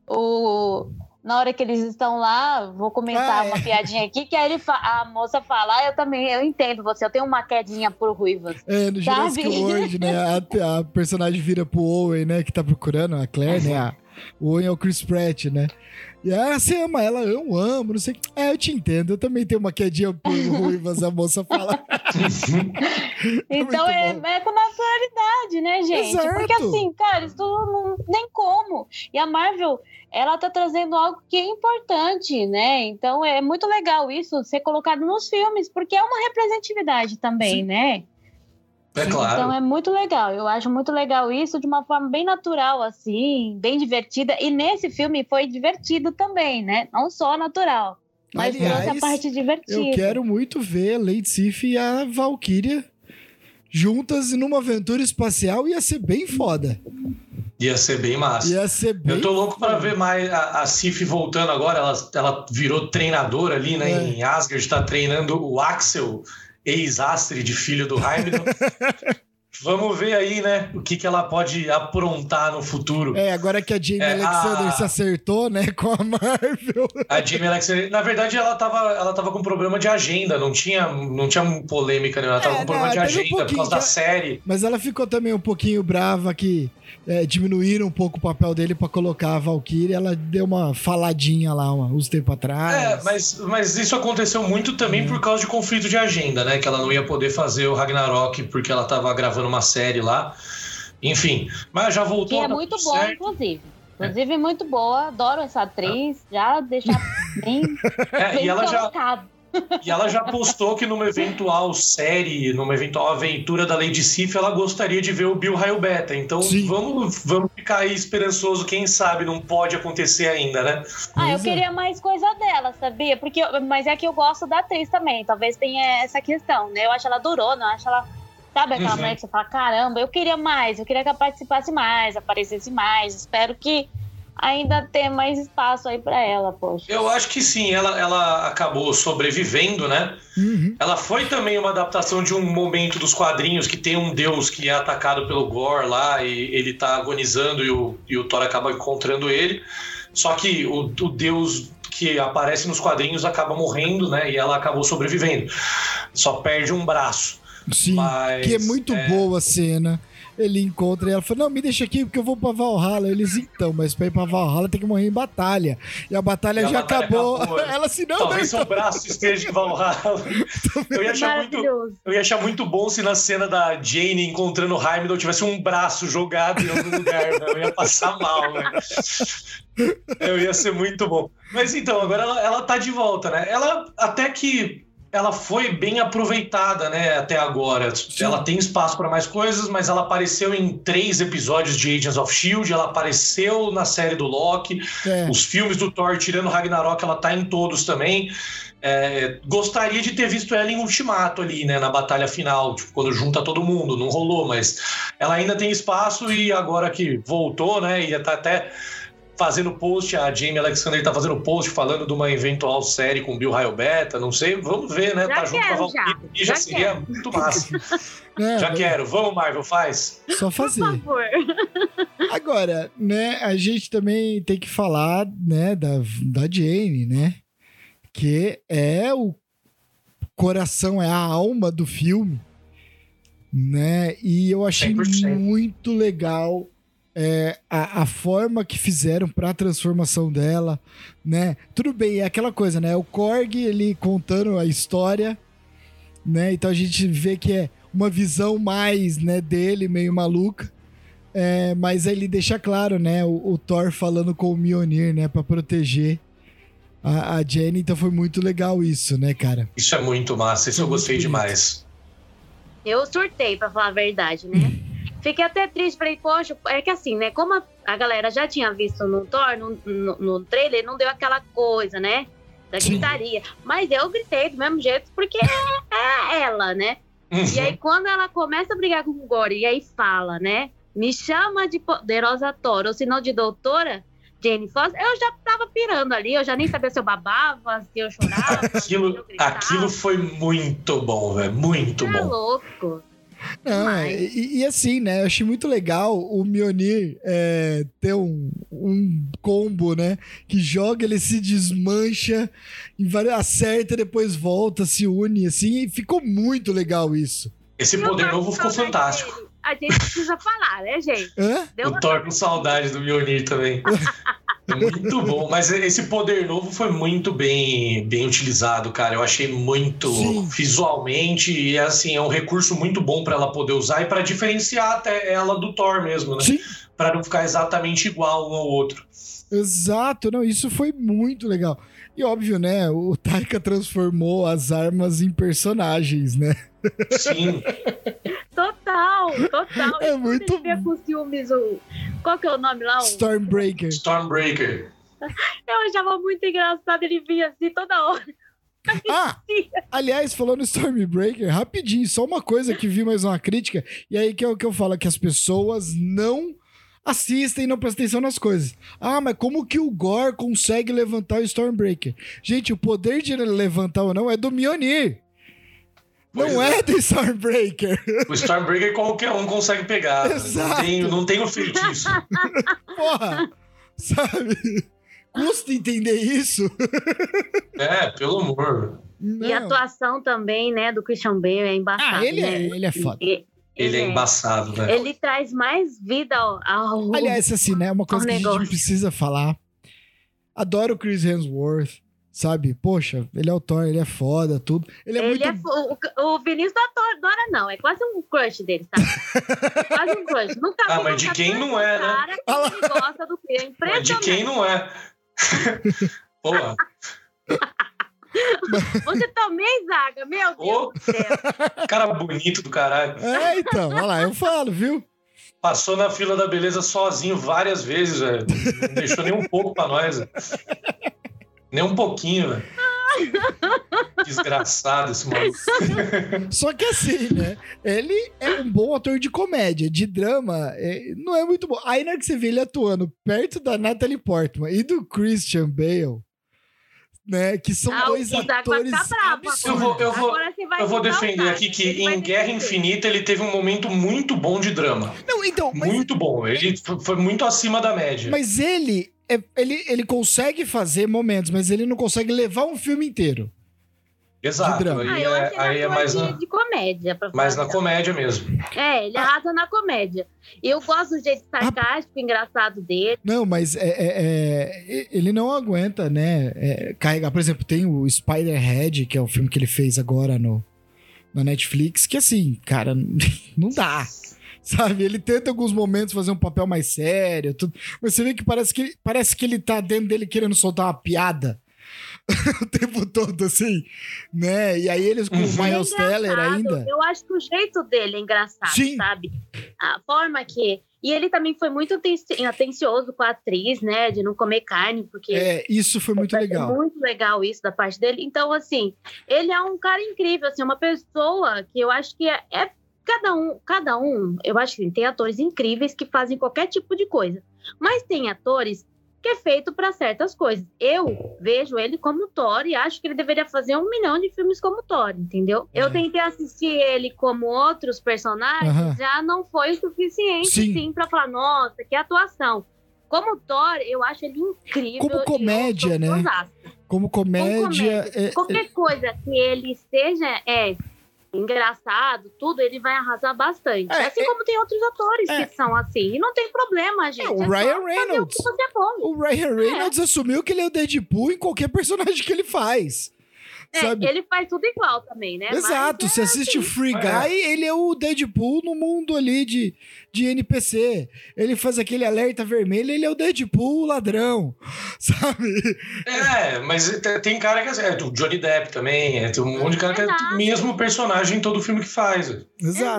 O na hora que eles estão lá, vou comentar Ah, é. uma piadinha aqui, que aí ele fa- a moça fala, ah, eu também, eu entendo você, eu tenho uma quedinha por ruivas. É, no Jurassic Sabe? World, né? A, a personagem vira pro Owen, né? Que tá procurando, a Claire, né? a- o Owen é o Chris Pratt, né? E ah, você ama ela, eu amo, não sei o que. É, eu te entendo, eu também tenho uma quedinha por ruivas, a moça fala. então é, é, com naturalidade, né, gente? Exato. Porque assim, cara, isso não nem como. E a Marvel, ela tá trazendo algo que é importante, né? Então é muito legal isso ser colocado nos filmes, porque é uma representatividade também, Sim. né? É claro. Então é muito legal. Eu acho muito legal isso de uma forma bem natural, assim, bem divertida. E nesse filme foi divertido também, né? Não só natural. Mas Aliás, trouxe a parte divertida. Eu quero muito ver Lady Sif e a Valkyria juntas numa aventura espacial. Ia ser bem foda. Ia ser bem massa. Ia ser bem Eu tô louco para ver mais a, a Sif voltando agora. Ela, ela virou treinadora ali, né? É. Em Asgard, tá treinando o Axel ex-Astrid, filho do Heimdall. Vamos ver aí, né, o que, que ela pode aprontar no futuro. É, agora que a Jamie é, Alexander a... se acertou, né, com a Marvel. A Jamie Alexander, na verdade, ela tava, ela tava com problema de agenda, não tinha, não tinha polêmica, né? ela tava é, com problema não, de agenda um por causa da série. Mas ela ficou também um pouquinho brava que é, diminuíram um pouco o papel dele para colocar a Valkyrie. Ela deu uma faladinha lá uma, uns tempos atrás. É, mas, mas isso aconteceu muito também é. por causa de conflito de agenda, né? Que ela não ia poder fazer o Ragnarok porque ela tava gravando uma série lá. Enfim, mas já voltou. Que é muito boa, certo. inclusive. Inclusive, muito boa, adoro essa atriz. Já deixar bem, é, bem e ela colocado. já e ela já postou que numa eventual série, numa eventual aventura da Lady Sif, ela gostaria de ver o Bill Raio Beta. Então vamos, vamos ficar aí esperançoso, quem sabe não pode acontecer ainda, né? Ah, eu queria mais coisa dela, sabia? Porque, mas é que eu gosto da atriz também. Talvez tenha essa questão, né? Eu acho ela durona, eu acho ela. Sabe aquela uhum. mulher que você fala, caramba, eu queria mais, eu queria que ela participasse mais, aparecesse mais. Espero que ainda ter mais espaço aí para ela, poxa. Eu acho que sim, ela, ela acabou sobrevivendo, né? Uhum. Ela foi também uma adaptação de um momento dos quadrinhos que tem um deus que é atacado pelo Gore lá e ele tá agonizando e o, e o Thor acaba encontrando ele. Só que o, o deus que aparece nos quadrinhos acaba morrendo, né? E ela acabou sobrevivendo. Só perde um braço. Sim, Mas, que é muito é... boa a cena ele encontra e ela fala: Não, me deixa aqui porque eu vou pra Valhalla. Eles, então, mas pra ir pra Valhalla tem que morrer em batalha. E a batalha e a já batalha acabou. acabou. Ela assim, não, Talvez seu braço esteja em Valhalla. eu, ia achar muito, eu ia achar muito bom se na cena da Jane encontrando o Heimdall tivesse um braço jogado em algum lugar. Né? Eu ia passar mal, né? Eu ia ser muito bom. Mas então, agora ela, ela tá de volta, né? Ela até que ela foi bem aproveitada, né, até agora. Sim. Ela tem espaço para mais coisas, mas ela apareceu em três episódios de Agents of Shield, ela apareceu na série do Loki, é. os filmes do Thor, tirando Ragnarok, ela tá em todos também. É, gostaria de ter visto ela em Ultimato ali, né, na batalha final, tipo, quando junta todo mundo, não rolou, mas ela ainda tem espaço e agora que voltou, né, e tá até fazendo post, a Jamie Alexander tá fazendo post falando de uma eventual série com Bill Raio Beta, não sei, vamos ver, né? Já tá junto com a já, já, já seria quero. muito massa. É, já quero, vamos Marvel, faz. Só fazer. Por favor. Agora, né, a gente também tem que falar, né, da, da Jane, né? Que é o coração, é a alma do filme, né? E eu achei 100%. muito legal é, a, a, forma que fizeram para a transformação dela, né? Tudo bem, é aquela coisa, né? O Korg, ele contando a história, né? Então a gente vê que é uma visão mais, né, dele, meio maluca. É, mas ele deixa claro, né, o, o, Thor falando com o Mjolnir, né, para proteger a, a Jenny, então foi muito legal isso, né, cara? Isso é muito massa, isso eu gostei demais. Eu surtei, para falar a verdade, né? Fiquei até triste, falei, poxa, é que assim, né? Como a, a galera já tinha visto no Thor, no, no, no, trailer, não deu aquela coisa, né? Da gritaria. Mas eu gritei do mesmo jeito, porque é, é ela, né? Uhum. E aí, quando ela começa a brigar com o Gore e aí fala, né? Me chama de poderosa Thor, ou se não de doutora, Jane Foster, eu já tava pirando ali, eu já nem sabia se eu babava, se eu chorava. aquilo, eu aquilo foi muito bom, velho. Muito é bom. É louco. Não, e, e, assim, né? Eu achei muito legal o Mionir é, ter um, um combo, né? Que joga, ele se desmancha, acerta, depois volta, se une, assim, e ficou muito legal isso. Esse poder novo ficou fantástico. A gente precisa falar, né, gente? Hã? o Thor com saudade do Mionir também. Muito bom, mas esse poder novo foi muito bem, bem utilizado, cara. Eu achei muito Sim. visualmente e assim é um recurso muito bom para ela poder usar e para diferenciar até ela do Thor mesmo, né? Sim, Para não ficar exatamente igual um ao outro. exato. Não, isso foi muito legal. E óbvio, né? O Taika transformou as armas em personagens, né? Sim, Total, total. É E muito ele vê com os filmes, o... qual que é o nome lá? Stormbreaker. Stormbreaker. Eu achava muito engraçado, ele vinha assim toda hora. Ah, aliás, falando em Stormbreaker, rapidinho, só uma coisa que vi mais uma crítica, e aí que é o que eu falo, que as pessoas não assistem e não prestam atenção nas coisas. Ah, mas como que o Gore consegue levantar o Stormbreaker? Gente, o poder de ele levantar ou não é do Mjolnir. Pois não é. é do Stormbreaker. O Stormbreaker qualquer um consegue pegar. Exato. Não tem, não tem o feitiço. Porra! Sabe? Custa entender isso? É, pelo amor. E a Não. atuação também, né, do Christian Bale é embaçado. Ah, ele é, né? ele é foda. E- Ele é embaçado, né? Ele traz mais vida ao. ao- Aliás, assim, né? Uma coisa que a gente negócio. precisa falar. Adoro o Chris Hemsworth, sabe? Poxa, ele é o Thor, ele é foda, tudo. Ele é ele muito. é o, o Vinícius da Dora, não. É quase um crush dele, sabe? quase um crush. Nunca Ah, vi mas de quem não é, né? que Ah ele gosta do filme. É Mas de quem não é? Porra. Você também, Zaga? Meu Deus do céu. Cara bonito do caralho. É, então, olha lá, eu falo, viu? Passou na fila da beleza sozinho várias vezes, velho. Não deixou nem um pouco pra nós. velho. Nem um pouquinho, velho. Desgraçado esse maluco. Só que assim, né? Ele é um bom ator de comédia, de drama, é, não é muito bom. Aí na hora que você vê ele atuando perto da Natalie Portman e do Christian Bale, né? Que são Ah, dois atores bravo absurdos. Eu vou- eu vou- Eu vou defender aqui que ele em Guerra defender. Infinita ele teve um momento muito bom de drama. Não, então, mas Muito bom. Ele foi muito acima da média. Mas ele, é- ele, ele consegue fazer momentos, mas ele não consegue levar um filme inteiro. Exato. Aí, Ah, eu é, aí é mais de, na, de comédia. Mais na comédia mesmo. É, ele arrasa na comédia. Eu gosto do jeito sarcástico, engraçado dele. Não, mas é, é- é- ele não aguenta, né? é, carregar. Por exemplo, tem o Spider-Head, que é o filme que ele fez agora no, na Netflix, que assim, cara, não dá. Sabe? Ele tenta em alguns momentos fazer um papel mais sério, tudo, mas você vê que parece que, parece que ele tá dentro dele querendo soltar uma piada o tempo todo, assim, né? E aí eles com o Uhum. Miles É Teller ainda. Eu acho que o jeito dele é engraçado, Sim. sabe? A forma que. E ele também foi muito aten- atencioso com a atriz, né? De não comer carne, porque. É, isso foi muito É legal. muito legal isso da parte dele. Então, assim, ele é um cara incrível, assim, uma pessoa que eu acho que é, é cada um, cada um, eu acho que tem atores incríveis que fazem qualquer tipo de coisa. Mas tem atores que é feito para certas coisas. Eu vejo ele como Thor e acho que ele deveria fazer um milhão de filmes como Thor, entendeu? É. Eu tentei assistir ele como outros personagens, Aham. já não foi o suficiente, Sim. sim, para falar, nossa, que atuação. Como Thor, eu acho ele incrível. Como comédia, né? Como comédia. comédia. é- Qualquer coisa que ele seja é, engraçado, tudo, ele vai arrasar bastante. É, assim é- como tem outros atores é. que são assim. E não tem problema, gente. É, o só Ryan Reynolds. O é. O Ryan Reynolds assumiu que ele é o Deadpool em qualquer personagem que ele faz. É, sabe? ele faz tudo igual também, né? Exato, Mas você é assiste o assim. Free É. Guy, ele é o Deadpool no mundo ali de, de NPC. Ele faz aquele alerta vermelho, ele é o Deadpool ladrão, sabe? É, mas te- tem cara que é, é o Johnny Depp também, é, tem um monte de cara que é o mesmo personagem em todo filme que faz. Exato.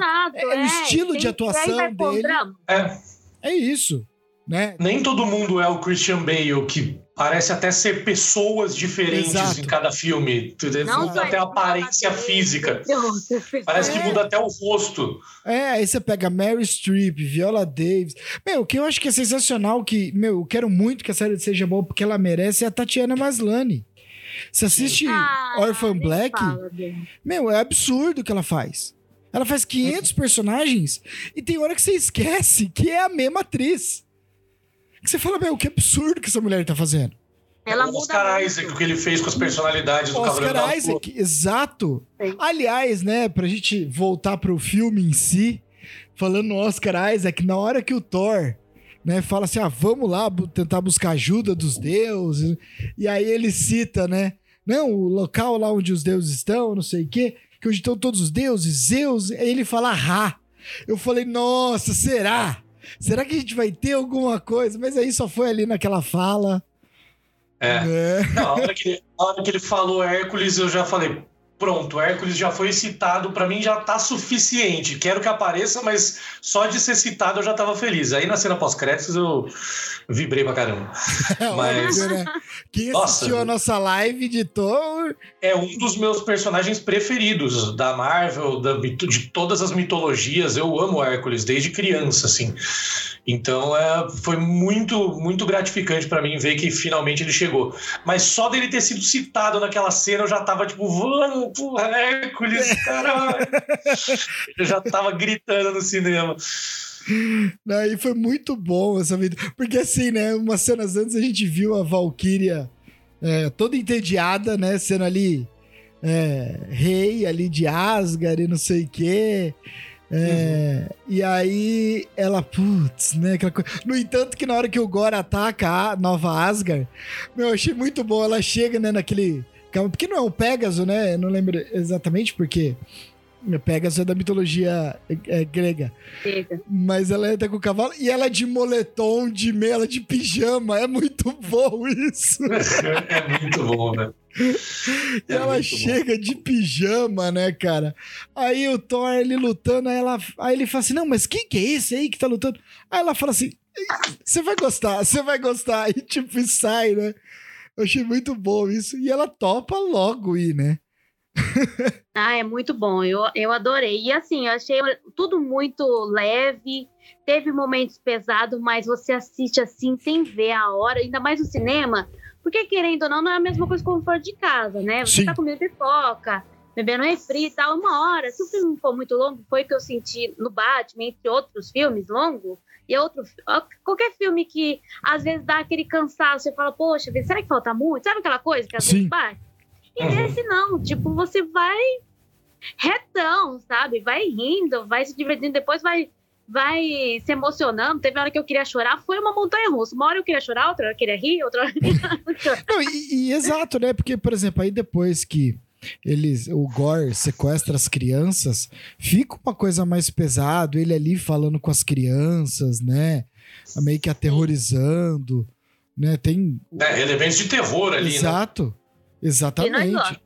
Exato, É, o estilo de atuação dele. drama. É, É isso, né? nem todo mundo é o Christian Bale, que parece até ser pessoas diferentes Exato. em cada filme. Não Muda até a aparência mas- física. Parece que É. muda até o rosto. É, aí você pega Mary Streep, Viola Davis. Meu, o que eu acho que é sensacional, que, meu, eu quero muito que a série seja boa porque ela merece é a Tatiana Maslany. Você assiste Ah, Orphan Black, fala meu, é absurdo o que ela faz. Ela faz 500 personagens e tem hora que você esquece que é a mesma atriz. Que você fala, meu, que absurdo que essa mulher tá fazendo. Ela o muda Oscar muito. Isaac, o que ele fez com as personalidades do Cavaleiro da Oscar. Isaac, exato. Sim. Aliás, né, pra gente voltar pro filme em si, falando no Oscar Isaac, na hora que o Thor né? Fala assim: ah, vamos lá tentar buscar ajuda dos deuses. E aí ele cita, né? Não, o local lá onde os deuses estão, não sei o quê, que onde estão todos os deuses, Zeus. Aí ele fala Ra. Eu falei, nossa, será? Será que a gente vai ter alguma coisa? Mas aí só foi ali naquela fala. É. Não, a, hora que, a hora que ele falou Hércules, eu já falei, pronto, Hércules já foi citado, para mim já tá suficiente. Quero que apareça, mas só de ser citado eu já tava feliz. Aí na cena pós-créditos eu vibrei pra caramba. mas... né? Quem assistiu Nossa, a nossa live de Thor... É um dos meus personagens preferidos da Marvel, da, de todas as mitologias. Eu amo Hércules desde criança, assim. Então é, foi muito, muito gratificante para mim ver que finalmente ele chegou. Mas só dele ter sido citado naquela cena, eu já tava tipo, vamos, porra, Hércules, caralho. eu já tava gritando no cinema. Daí foi muito bom essa vida. Porque assim, né? Umas cenas antes a gente viu a Valkyria é, toda entediada, né? Sendo ali é, rei ali de Asgard e não sei o quê. É, uhum. E aí ela, putz, né? No entanto, que na hora que o Gore ataca a nova Asgard, meu, eu achei muito bom. Ela chega, né, naquele. Porque não é o Pégaso, né? Eu não lembro exatamente porque. Pegasus é da mitologia é, grega. Grega. Mas ela entra com o cavalo e ela é de moletom, de meia, ela é de pijama. É muito bom isso. é muito bom, né? E ela chega bom. de pijama, né, cara? Aí o Thor, ele lutando, aí, ela, aí ele fala assim: Não, mas quem que é esse aí que tá lutando? Aí ela fala assim: Você vai gostar, você vai gostar. E tipo, sai, né? Eu achei muito bom isso. E ela topa logo ir, né? ah, é muito bom. Eu, eu adorei. E assim, eu achei tudo muito leve. Teve momentos pesados, mas você assiste assim sem ver a hora, ainda mais no cinema. Porque, querendo ou não, não é a mesma coisa como for de casa, né? Você Sim. tá comendo pipoca, bebendo refri e tal, uma hora. Se o filme for muito longo, foi o que eu senti no Batman, entre outros filmes longos, e outro, qualquer filme que às vezes dá aquele cansaço, você fala, poxa, será que falta muito? Sabe aquela coisa que às Sim. vezes bate? E uhum. nesse não, tipo, você vai retão, sabe? Vai rindo, vai se divertindo, depois vai vai se emocionando. Teve hora que eu queria chorar, foi uma montanha russa. Uma hora eu queria chorar, outra hora eu queria rir, outra hora eu queria Não, e, e, exato, né? Porque, por exemplo, aí depois que eles, o Gore sequestra as crianças, fica uma coisa mais pesado, ele ali falando com as crianças, né? Meio que aterrorizando, né? Tem... É, elementos de terror ali, Exato. né? Exatamente.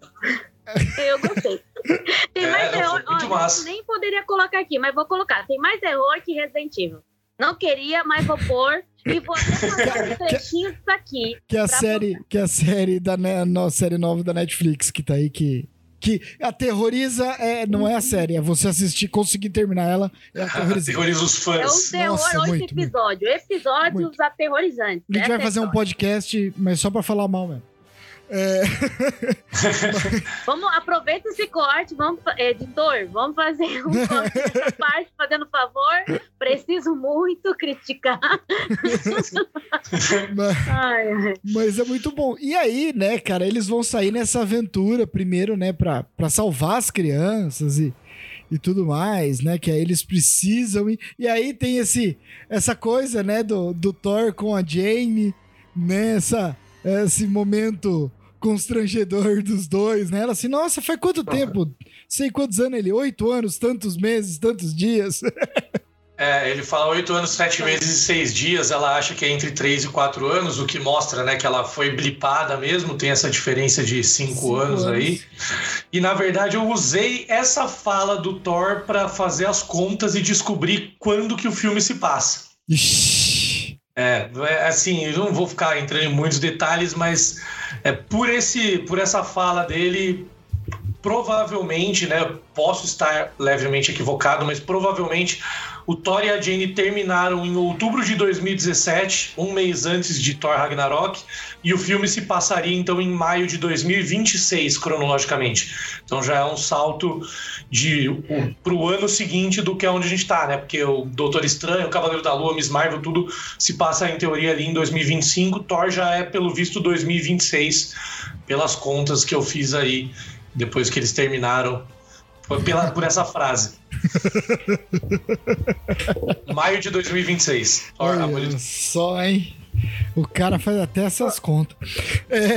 Eu gostei. Tem é, mais terror. Ó, nem poderia colocar aqui, mas vou colocar. Tem mais terror que Resident Evil. Não queria, mas vou pôr. E vou até fazer um trechinho disso aqui. Que é a série, que é a série da no, série nova da Netflix que tá aí que que aterroriza é, não é a série, é você assistir, conseguir terminar ela. É aterroriza. aterroriza os fãs. É um terror Nossa, muito, episódios. Muito. Episódios muito. aterrorizantes. A gente vai fazer um podcast, mas só pra falar mal mesmo. É... vamos, aproveita esse corte, vamos, editor, vamos fazer um corte dessa parte, fazendo favor. Preciso muito criticar. mas, mas, é muito bom. E aí, né, cara, eles vão sair nessa aventura primeiro, né, pra, pra salvar as crianças e, e tudo mais, né, que aí eles precisam. E, e aí tem esse, essa coisa, né, do, do Thor com a Jane, né, essa esse momento constrangedor dos dois, né? Ela assim, nossa, faz quanto tempo? Sei quantos anos ele? Oito anos, tantos meses, tantos dias. É, ele fala oito anos, sete meses e seis dias. Ela acha que é entre três e quatro anos, o que mostra, né, que ela foi blipada mesmo. Tem essa diferença de cinco, cinco anos, anos, aí. E na verdade eu usei essa fala do Thor para fazer as contas e descobrir quando que o filme se passa. Ixi. É, é, assim, eu não vou ficar entrando em muitos detalhes, mas é por esse, por essa fala dele, provavelmente, né, posso estar levemente equivocado, mas provavelmente o Thor e a Jane terminaram em outubro de 2017, um mês antes de Thor Ragnarok, e o filme se passaria então em maio de 2026, cronologicamente. Então já é um salto de para o ano seguinte do que é onde a gente está, né? Porque o Doutor Estranho, o Cavaleiro da Lua, Miss Marvel, tudo se passa em teoria ali em 2025. Thor já é pelo visto 2026, pelas contas que eu fiz aí depois que eles terminaram pela, por essa frase. Maio de 2026. Thor, Amor e Olha só, hein? O cara faz até essas contas. É.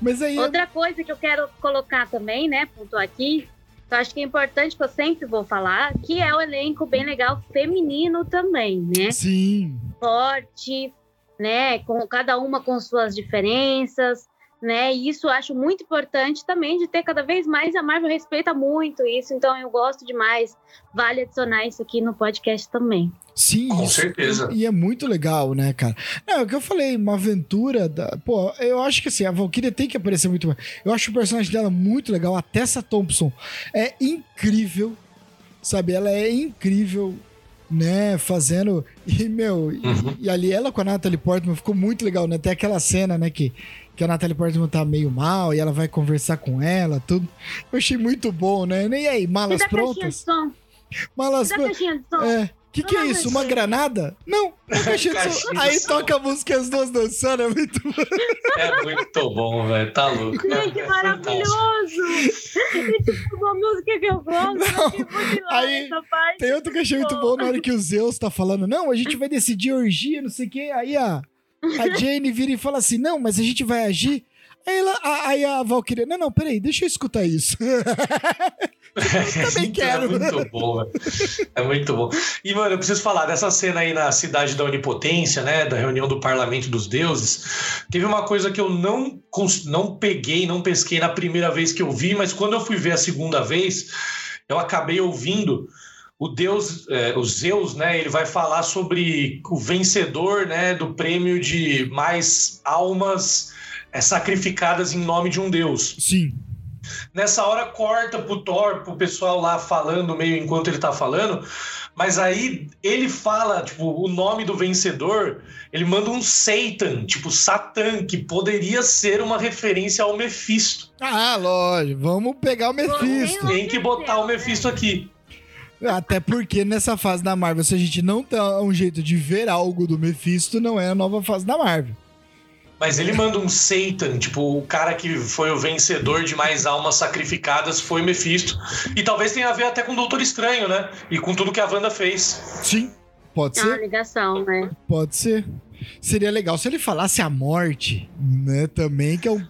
Mas aí. Outra coisa que eu quero colocar também, né, pontuar aqui, que eu acho que é importante, que eu sempre vou falar, que é o elenco bem legal feminino também, né? Sim. Forte, né? Com cada uma com suas diferenças, né? E isso eu acho muito importante também de ter cada vez mais. A Marvel respeita muito isso, então eu gosto demais. Vale adicionar isso aqui no podcast também. Sim, Com isso- certeza. E é muito legal, né, cara? Não, é o que eu falei, uma aventura da. Pô, eu acho que assim, a Valkyria tem que aparecer muito mais. Eu acho o personagem dela muito legal. A Tessa Thompson é incrível, sabe? Ela é incrível, né? Fazendo. E, meu, e- Uhum. e, ali ela com a Natalie Portman ficou muito legal, né? Tem aquela cena, né, que. Que a Natalie Portman tá meio mal e ela vai conversar com ela, tudo. Eu achei muito bom, né? E aí, malas prontas? som? Malas prontas. caixinha de som? É. Que que é isso? Uma granada? Não, uma caixinha de som. Caixinha de Aí som. toca a música e as duas dançando, é muito bom. É muito bom, velho. Tá louco. Gente, É maravilhoso! Tipo, uma música que eu gosto, aí essa parte. Tem outro que eu achei muito bom na hora que o Zeus tá falando, não, a gente vai decidir orgia, não sei o quê. Aí a, a Jane vira e fala assim, não, mas a gente vai agir. Aí, ela, a, aí a Valkyria, não, não, peraí, deixa eu escutar isso. também quero. É muito bom, velho. É muito bom. E, mano, eu preciso falar dessa cena aí na cidade da Onipotência, né? Da reunião do Parlamento dos Deuses. Teve uma coisa que eu não, não peguei, não pesquei na primeira vez que eu vi, mas quando eu fui ver a segunda vez, eu acabei ouvindo o Deus, é, o Zeus, né? Ele vai falar sobre o vencedor, né? Do prêmio de mais almas é, sacrificadas em nome de um Deus. Sim. Nessa hora corta pro Thor, pro pessoal lá falando meio enquanto ele tá falando, mas aí ele fala, tipo, o nome do vencedor, ele manda um Satan, tipo Satã, que poderia ser uma referência ao Mephisto. Ah, lógico, vamos pegar o Mephisto. Tem que botar o Mephisto aqui. Até porque nessa fase da Marvel, se a gente não tem um jeito de ver algo do Mephisto, não é a nova fase da Marvel. Mas ele manda um Satan, tipo, o cara que foi o vencedor de mais almas sacrificadas foi Mephisto. E talvez tenha a ver até com o Doutor Estranho, né? E com tudo que a Wanda fez. Sim, pode É uma ser, ligação, né? pode ser. Seria legal se ele falasse a morte, né? Também, que é um,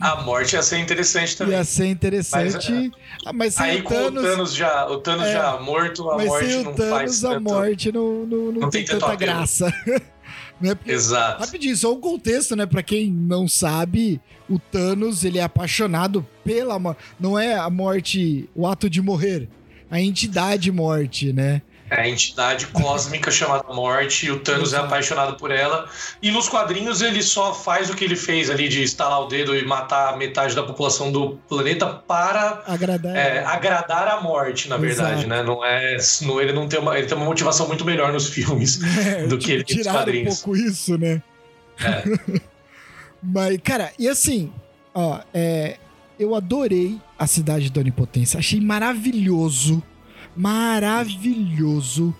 A morte ia ser interessante também. ia ser interessante. Ah, Mas, Aí o com Thanos, o Thanos já, o Thanos É. já morto, a mas morte sem o não Thanos, faz a tanto. morte não, não, não Não tem, tem tanta graça. né? Porque, Exato. rapidinho, só um contexto, né? Pra quem não sabe, o Thanos, ele é apaixonado pela morte. Não é a morte, o ato de morrer. A entidade morte, né? É a entidade cósmica chamada Morte, e o Thanos é apaixonado por ela. E nos quadrinhos ele só faz o que ele fez ali de estalar o dedo e matar metade da população do planeta para Agradar. é, agradar a morte, na verdade, Exato. né? Não é, não, ele não tem uma, ele tem uma motivação muito melhor nos filmes. É, do que ele tem nos tiraram um quadrinhos. pouco isso, né? É. Mas, cara, e assim, ó, é, eu adorei a cidade da Onipotência. Achei maravilhoso, maravilhoso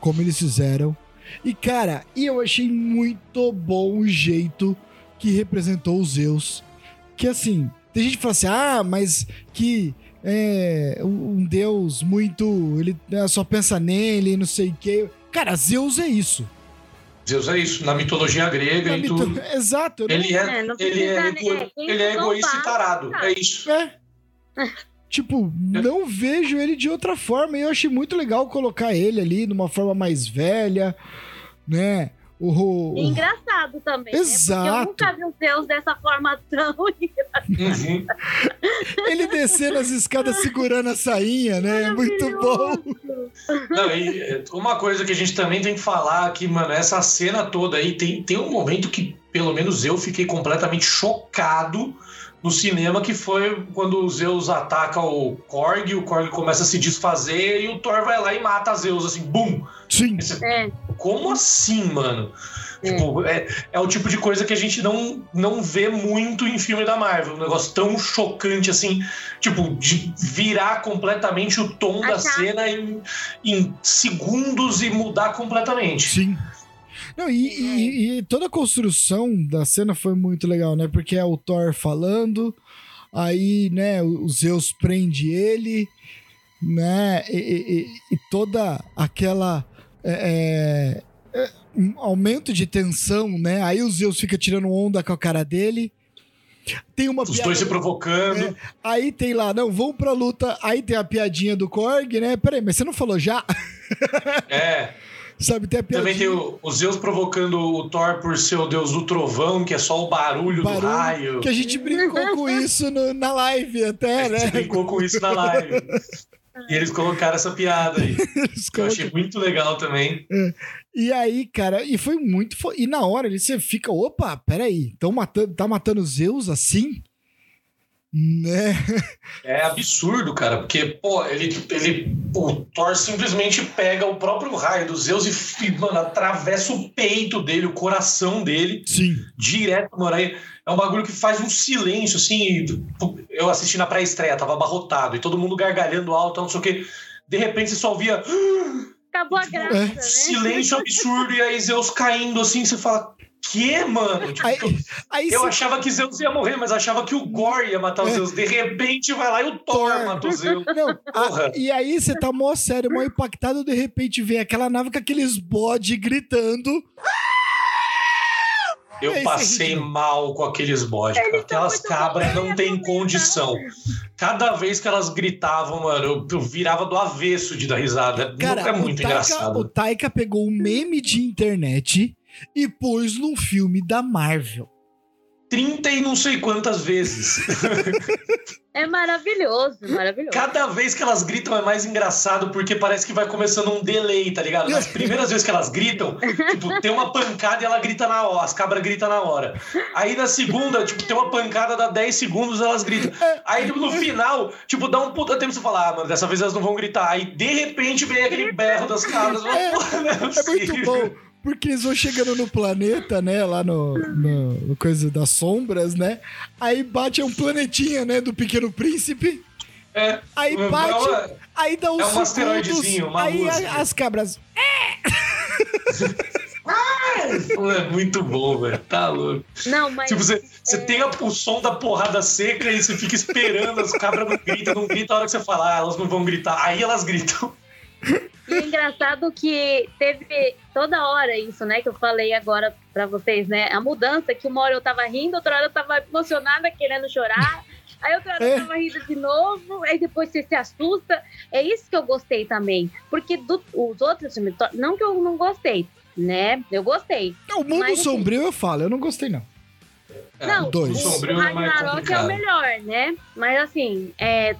como eles fizeram. E, cara, e eu achei muito bom o jeito que representou os Zeus. Que, assim, tem gente que fala assim, ah, mas que é um deus muito... Ele né, só pensa nele, não sei o quê. Cara, Zeus é isso. Zeus é isso, na mitologia grega Na e mito- tudo. Exato. não- Ele é, É, ele é, ego- né? Quem ele é egoísta e tarado. cara. É isso. É. Tipo, não vejo ele de outra forma. E eu achei muito legal colocar ele ali numa forma mais velha, né? O, o- engraçado também, Exato. né? Porque eu nunca vi um Deus dessa forma tão Uhum. ele descendo as escadas segurando a sainha, né? É muito bom. Não, e é, uma coisa que a gente também tem que falar aqui, mano, essa cena toda aí, tem, tem um momento que, pelo menos eu, fiquei completamente chocado no cinema, que foi quando o Zeus ataca o Korg, o Korg começa a se desfazer e o Thor vai lá e mata Zeus, assim, bum! Sim. Esse- É, Como assim, mano? É. Tipo, é, é o tipo de coisa que a gente não, não vê muito em filme da Marvel. Um negócio tão chocante assim, tipo, de virar completamente o tom da Achar. cena em, em segundos e mudar completamente. Sim. Não, e, e- e toda a construção da cena foi muito legal, né? Porque é o Thor falando, aí, né, o Zeus prende ele, né? E, e- toda aquela é, é, um aumento de tensão, né? Aí o Zeus fica tirando onda com a cara dele. Tem uma Os piada- dois se provocando. Aí tem lá, não, vão pra luta. Aí tem a piadinha do Korg, né? Peraí, mas você não falou já? É. Sabe, tem. Também tem o, o Zeus provocando o Thor por ser o deus do trovão, que é só o barulho, barulho, do raio. Que a gente brincou com isso no- na live até, A gente né? brincou com isso na live. E eles colocaram essa piada aí. Eu achei muito legal também. E aí, cara, e foi muito. E na hora ele você fica, opa, peraí, tão matando, tá matando Zeus assim? Né? É absurdo, cara, porque, pô, ele, ele. O Thor simplesmente pega o próprio raio do Zeus e, mano, atravessa o peito dele, o coração dele, Sim. direto, mano. Aí é um bagulho que faz um silêncio, assim. pô, Eu assisti na pré-estreia, tava abarrotado, e todo mundo gargalhando alto, não sei o quê. De repente você só via Acabou a graça, É. né? silêncio absurdo, e aí Zeus caindo assim, você fala. Que, mano? Tipo, Aí, aí eu cê- achava que Zeus ia morrer, mas achava que o Gore ia matar o É. Zeus. De repente vai lá e o Thor, Thor. mata o Zeus. Não, a- e aí você tá mó sério, mó impactado, de repente vem aquela nave com aqueles bode gritando. Eu É, passei mal com aqueles bodes. Aquelas cabras não têm condição. Cada vez que elas gritavam, mano, eu, eu virava do avesso de dar risada. Cara, é muito o, Taika, o engraçado. Taika pegou um meme de internet e pôs num filme da Marvel. 30 e não sei quantas vezes. É maravilhoso, maravilhoso. Cada vez que elas gritam é mais engraçado, porque parece que vai começando um delay, tá ligado? Nas primeiras vezes que elas gritam, tipo, tem uma pancada e ela grita na hora, as cabras gritam na hora. Aí na segunda, tipo, tem uma pancada, dá 10 segundos, elas gritam. Aí tipo, no final, tipo, dá um puta tempo você falar, ah, mano, dessa vez elas não vão gritar. Aí de repente vem aquele berro das cabras. É, É muito bom. Porque eles vão chegando no planeta, né? Lá no, no, no coisa das sombras, né? Aí bate um planetinha, né? Do Pequeno Príncipe. É, Aí é bate, uma- aí dá uns é um segundos, asteroidezinho, uma aí a- as cabras... Pô, é muito bom, velho. Tá louco. Não, mas Tipo, você, você tem a- o som da porrada seca e você fica esperando, as cabras não gritam, não gritam a hora que você fala, ah, elas não vão gritar. Aí elas gritam. E é engraçado que teve toda hora isso, né? Que eu falei agora pra vocês, né? A mudança, que uma hora eu tava rindo, outra hora eu tava emocionada, querendo chorar. Aí outra hora É. eu tava rindo de novo, aí depois você se assusta. É isso que eu gostei também. Porque do- os outros filmes, não que eu não gostei, né? Eu gostei. O Mundo Mas, assim, Sombrio eu falo, eu não gostei não. Não, dois. o, O o é Ragnarok é o complicado. melhor, né? Mas assim, é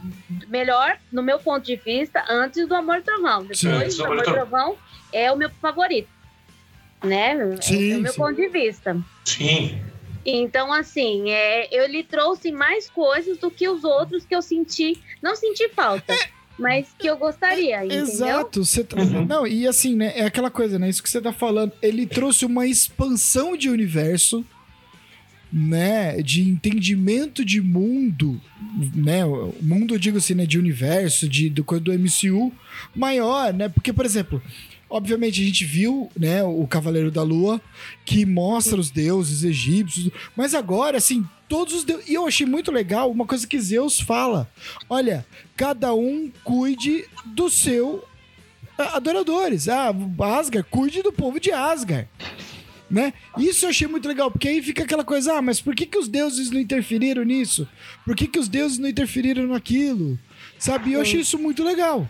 melhor, no meu ponto de vista, antes do Amor e Trovão. Depois do Amor e Amor e Trovão é o meu favorito. Né? Sim, é o meu sim. ponto de vista. Sim. Então, assim, é, eu lhe trouxe mais coisas do que os outros que eu senti. Não senti falta, mas que eu gostaria, entendeu? Exato. Você tá- Uhum. Não, e assim, né? É aquela coisa, né? Isso que você tá falando. Ele trouxe uma expansão de universo, né? De entendimento de mundo, né? Mundo, eu digo assim, né? De universo, de, do, do MCU maior, né? Porque, por exemplo. Obviamente a gente viu, né, o Cavaleiro da Lua, que mostra os deuses egípcios, mas agora, assim, todos os deuses. E eu achei muito legal uma coisa que Zeus fala: olha, cada um cuide do seu a- adoradores. Ah, Asgard, cuide do povo de Asgard. Né? Isso eu achei muito legal, porque aí fica aquela coisa, ah, mas por que, que os deuses não interferiram nisso? Por que, que os deuses não interferiram naquilo? Sabe? E eu achei isso muito legal.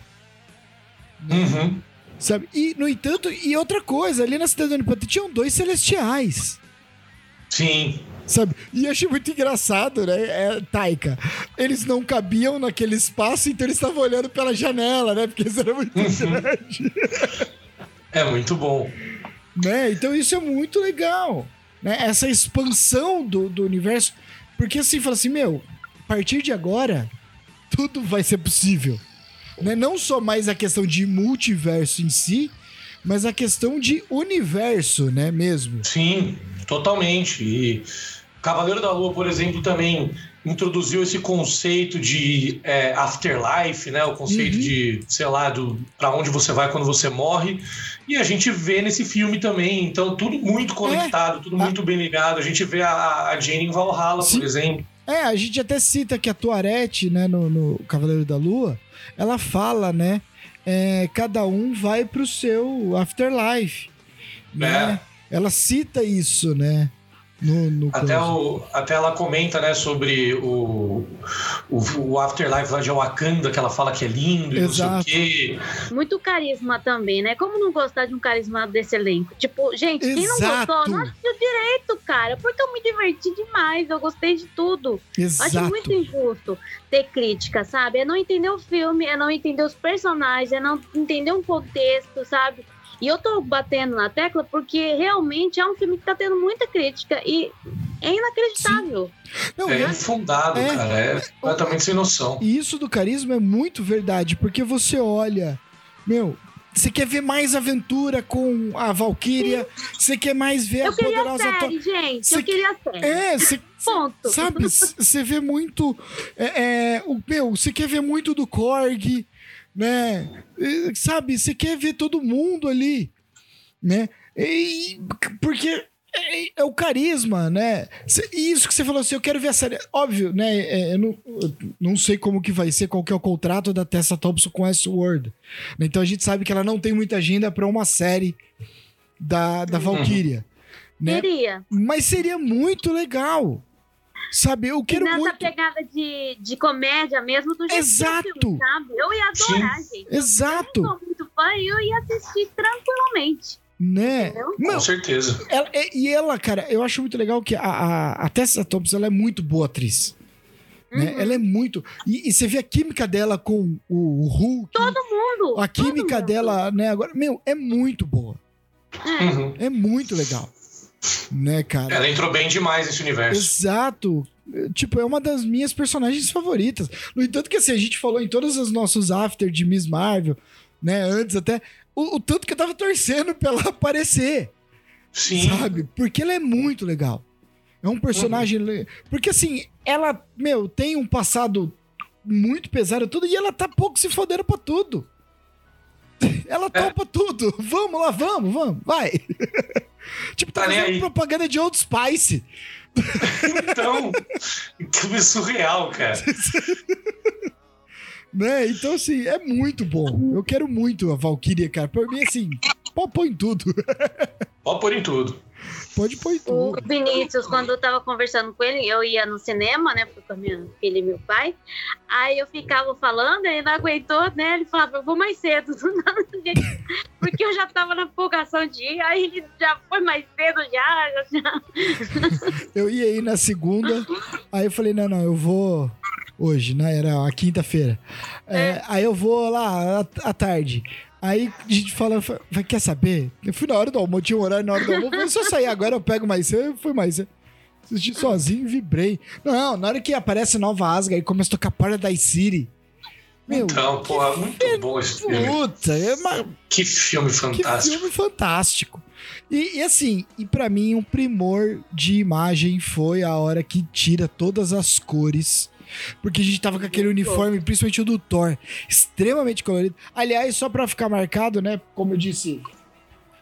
Uhum. Sabe? E, no entanto, e outra coisa, ali na cidade do Onipante tinham dois celestiais. Sim. Sabe? E eu achei muito engraçado, né? É, Taika. Eles não cabiam naquele espaço, então eles estavam olhando pela janela, né? Porque isso era muito grande. É muito bom. Né? Então isso é muito legal. Né? Essa expansão do, do universo. Porque assim, fala assim, meu, a partir de agora, tudo vai ser possível. Né? Não só mais a questão de multiverso em si, mas a questão de universo, né, mesmo. Sim, totalmente. E Cavaleiro da Lua, por exemplo, também introduziu esse conceito de é, afterlife, né? O conceito Uhum. de, sei lá, do para onde você vai quando você morre. E a gente vê nesse filme também. Então, tudo muito conectado, tudo Ah. muito bem ligado. A gente vê a, a Jane em Valhalla, Sim. por exemplo. É, a gente até cita que a Tuarete, né, no, no Cavaleiro da Lua, ela fala, né? É, cada um vai pro seu afterlife. Né? É. Ela cita isso, né? No, no Até, o, até ela comenta, né, sobre o, o, o Afterlife lá de Wakanda, que ela fala que é lindo e não Exato. sei o quê. Muito carisma também, né? Como não gostar de um carisma desse elenco? Tipo, gente, quem não Exato. gostou, não assistiu direito, cara. Porque eu me diverti demais, eu gostei de tudo. Eu Acho Exato. muito injusto ter crítica, sabe? É não entender o filme, é não entender os personagens, é não entender um contexto, sabe? E eu tô batendo na tecla porque realmente é um filme que tá tendo muita crítica e é inacreditável. Não, É infundado, É. cara. É completamente sem noção. E isso do carisma é muito verdade, porque você olha, meu, você quer ver mais aventura com a Valkyria, você quer mais ver Eu a poderosa Thor. série, gente. Cê- Eu queria série. É, você Ponto. sabe, você vê muito, é, é, o meu, você quer ver muito do Korg, né? É, Sabe, você quer ver todo mundo ali, né? E, porque é, é o carisma, né? Isso que você falou assim, eu quero ver a série. Óbvio, né? é, eu, não, eu não sei como que vai ser, qual que é o contrato da Tessa Thompson com Westworld. né? Então a gente sabe que ela não tem muita agenda para uma série da, da Valkyria, né? Queria. Mas seria muito legal. Sabe, eu E quero nessa muito. pegada de, de comédia mesmo do jeito Exato. filme, sabe? Eu ia adorar, gente. Exato, Eu sou muito fã e eu ia assistir tranquilamente. né? Entendeu? Não, Com certeza. ela- é- e ela, cara, eu acho muito legal que a, a, a Tessa Thompson ela é muito boa atriz. Né? Uhum. Ela é muito. E, e você vê a química dela com o, o Hulk. Todo mundo. a química mundo. dela, né, agora, meu, é muito boa. É. Uhum. É muito legal. Né, cara? Ela entrou bem demais nesse universo. Exato. Tipo, é uma das minhas personagens favoritas. No entanto que assim, a gente falou em todos os nossos after de Miss Marvel, né, antes até, o, o tanto que eu tava torcendo pra ela aparecer, Sim. sabe? Porque ela é muito legal. É um personagem... le- Porque assim, ela, meu, tem um passado muito pesado tudo e ela tá pouco se fodendo pra tudo. Ela É. topa tudo. Vamos lá, vamos, vamos, vai. tipo, tá, Tá fazendo aí. propaganda de Old Spice. Então, que surreal, cara. Né? Então, assim, é muito bom. Eu quero muito a Valkyria, cara. Pra mim, assim, pode pôr em tudo. Pode pôr em tudo. Pode pôr em O tudo. Vinícius, quando eu tava conversando com ele, eu ia no cinema, né, com a minha filha e meu pai. Aí eu ficava falando, ele não aguentou, né? Ele falava, eu vou mais cedo, do nada, gente, porque eu já tava na empolgação de ir. Aí ele já foi mais cedo, já. já. Eu ia aí na segunda, aí eu falei, não, não, eu vou hoje, né? Era a quinta-feira. É, aí eu vou lá à tarde. Aí a gente fala, fa- vai, quer saber? Eu fui na hora do almoço, tinha um horário na hora do almoço. Se eu sair agora, eu pego mais cedo. Eu fui mais cedo. Assisti sozinho, vibrei. Não, na hora que aparece Nova Asga e começa a tocar Paradise City. Meu, Então, porra, muito bom esse filme. puta, é uma, Que filme Que fantástico. filme fantástico. E, e assim, e pra mim um primor de imagem foi a hora que tira todas as cores. Porque a gente tava com aquele uniforme, principalmente o do Thor, extremamente colorido. Aliás, só pra ficar marcado, né? Como eu disse,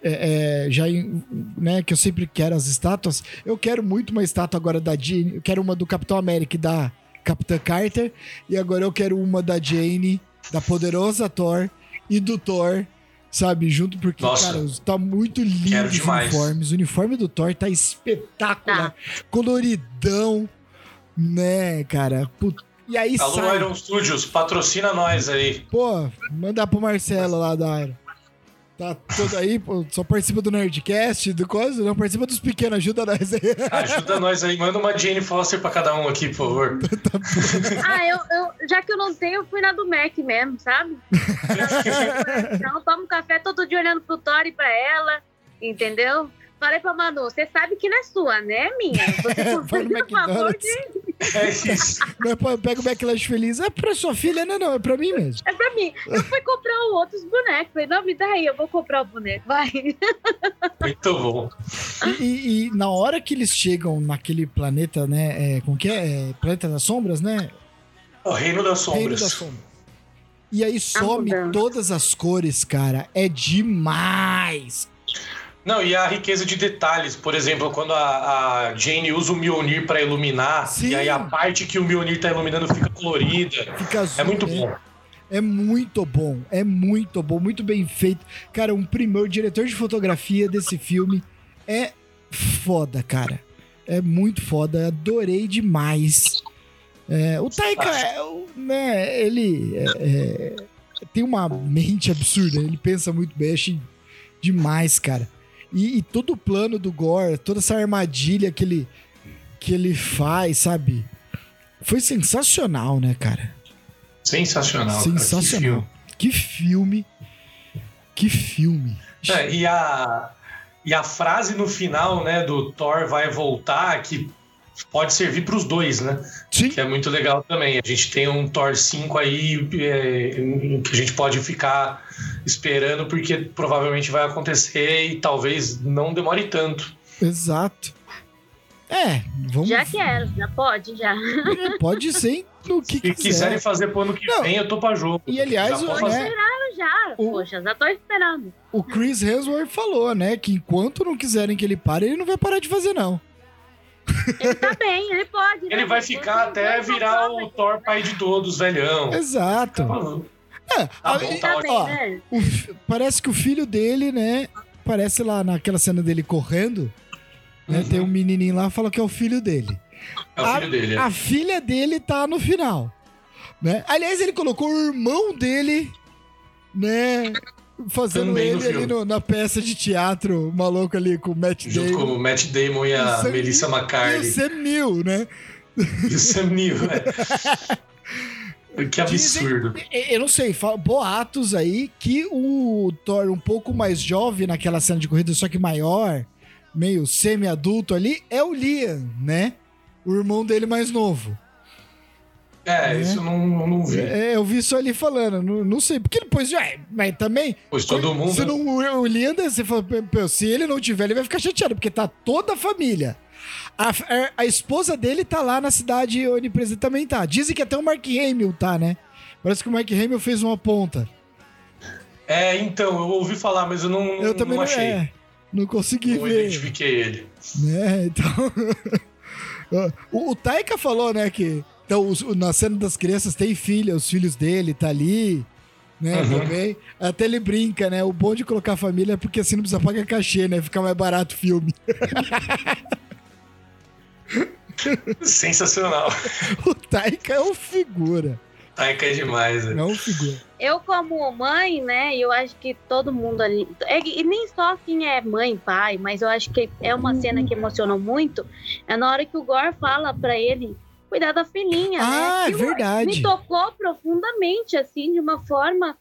é, é, já em- né, que eu sempre quero as estátuas. Eu quero muito uma estátua agora da Jane. Eu quero uma do Capitão América e da Capitã Carter. E agora eu quero uma da Jane, da poderosa Thor e do Thor, sabe? Junto, porque, Nossa. cara, tá muito lindo os uniformes. O uniforme do Thor tá espetacular. Coloridão, né, cara? Put- E aí Alô, sai. Iron Studios, patrocina nós aí. Pô, mandar pro Marcelo lá da Iron. Tá todo aí, pô, só participa do Nerdcast, do coisa, não participa dos pequenos, ajuda nós aí. Ajuda nós aí. Manda uma Jane Foster pra cada um aqui, por favor. Ah, eu, eu- já que eu não tenho, eu fui na do Mac mesmo, sabe? Então, tomo café todo dia olhando pro Thor e pra ela, entendeu? Falei pra Manu, você sabe que não é sua, né, minha? Você Vai no por favor McDonald's. de... É isso. Pega o backlash feliz. É pra sua filha? Não, não, é pra mim mesmo. É pra mim. Eu fui comprar outros bonecos. Falei, não, me dá aí, eu vou comprar o boneco. Vai. Muito bom. E, e- e na hora que eles chegam naquele planeta, né? É, como que é? É, planeta das Sombras, né? O Reino das Reino Sombras. das Sombras. E aí some todas as cores, cara. É demais. Não, e a riqueza de detalhes, por exemplo, quando a, a Jane usa o Mjolnir para iluminar, Sim. e aí a parte que o Mjolnir tá iluminando fica colorida. Fica azul, É muito né? bom. É muito bom, é muito bom, muito bem feito. Cara, um primeiro diretor de fotografia desse filme é foda, cara. É muito foda, adorei demais. É, o Taika, é, né, ele é, é, tem uma mente absurda, ele pensa muito bem, achei demais, cara. E, e todo o plano do Gore, toda essa armadilha que ele, que ele faz, sabe? Foi sensacional, né, cara? Sensacional. cara, que Sensacional. Que filme. Que filme. É, e, a, e a frase no final, né, do Thor vai voltar, que pode servir para os dois, né? Sim. Que é muito legal também. A gente tem um Thor 5 aí é, que a gente pode ficar esperando, porque provavelmente vai acontecer e talvez não demore tanto. Exato. É, vamos. Já quero, já pode, já. É, Pode ser no que Se quiser. quiserem fazer pro ano que Não. vem, eu tô pra jogo. E, aliás, Já né, fazer. Já, O- poxa, já tô esperando. O Chris Hemsworth falou, né, que enquanto não quiserem que ele pare, ele não vai parar de fazer, não. Ele tá bem, ele pode. né? Ele vai ficar até virar o Thor pai de todos, velhão. Exato. É, Tá bom, a- tá Tá bem, ó, né? o parece que o filho dele, né, parece lá naquela cena dele correndo, né, Uhum. tem um menininho lá, fala que é o filho dele. É o filho dele. é. A filha dele tá no final. Né? Aliás, ele colocou o irmão dele, né? Fazendo Também no ele ali filme. no- na peça de teatro, maluco ali com o Matt Junto com Damon. o Matt Damon e a Sam Melissa Neill- E o McCarthy. Sam Neill, né? E o Sam Neill, é. Que Dizem- absurdo. Eu não sei, boatos aí que o Thor um pouco mais jovem naquela cena de corrida, só que maior, meio semi-adulto ali, é o Liam, né? O irmão dele mais novo. É, É. isso eu não, não vi. É, eu vi isso ali falando, não, não sei, porque depois já. Mas também. Pois todo mundo. Se não, o Linda, você fala, "Pô, se ele não tiver, ele vai ficar chateado, porque tá toda a família. A, a, a esposa dele tá lá na cidade onipresente também tá. Dizem que até o Mark Hamill tá, né? Parece que o Mark Hamill fez uma ponta. É, então, eu ouvi falar, mas eu não, Eu também não não, achei. é, não consegui Não ver. identifiquei ele. Né? Então. o, o Taika falou, né, que então, os- na cena das crianças tem filha, os filhos dele tá ali, né, Uhum. também. Até ele brinca, né, o bom de colocar família é porque assim não precisa pagar cachê, né, fica mais barato o filme. Sensacional. O Taika é um figura, Taika é demais, né? é um figura. Eu, como mãe, né, eu acho que todo mundo ali. é, e nem só quem é mãe, pai, mas eu acho que é uma cena que emocionou muito. É na hora que o Gore fala pra ele cuidar da filhinha, né? Ah, é Aquilo verdade. Me tocou profundamente, assim, de uma forma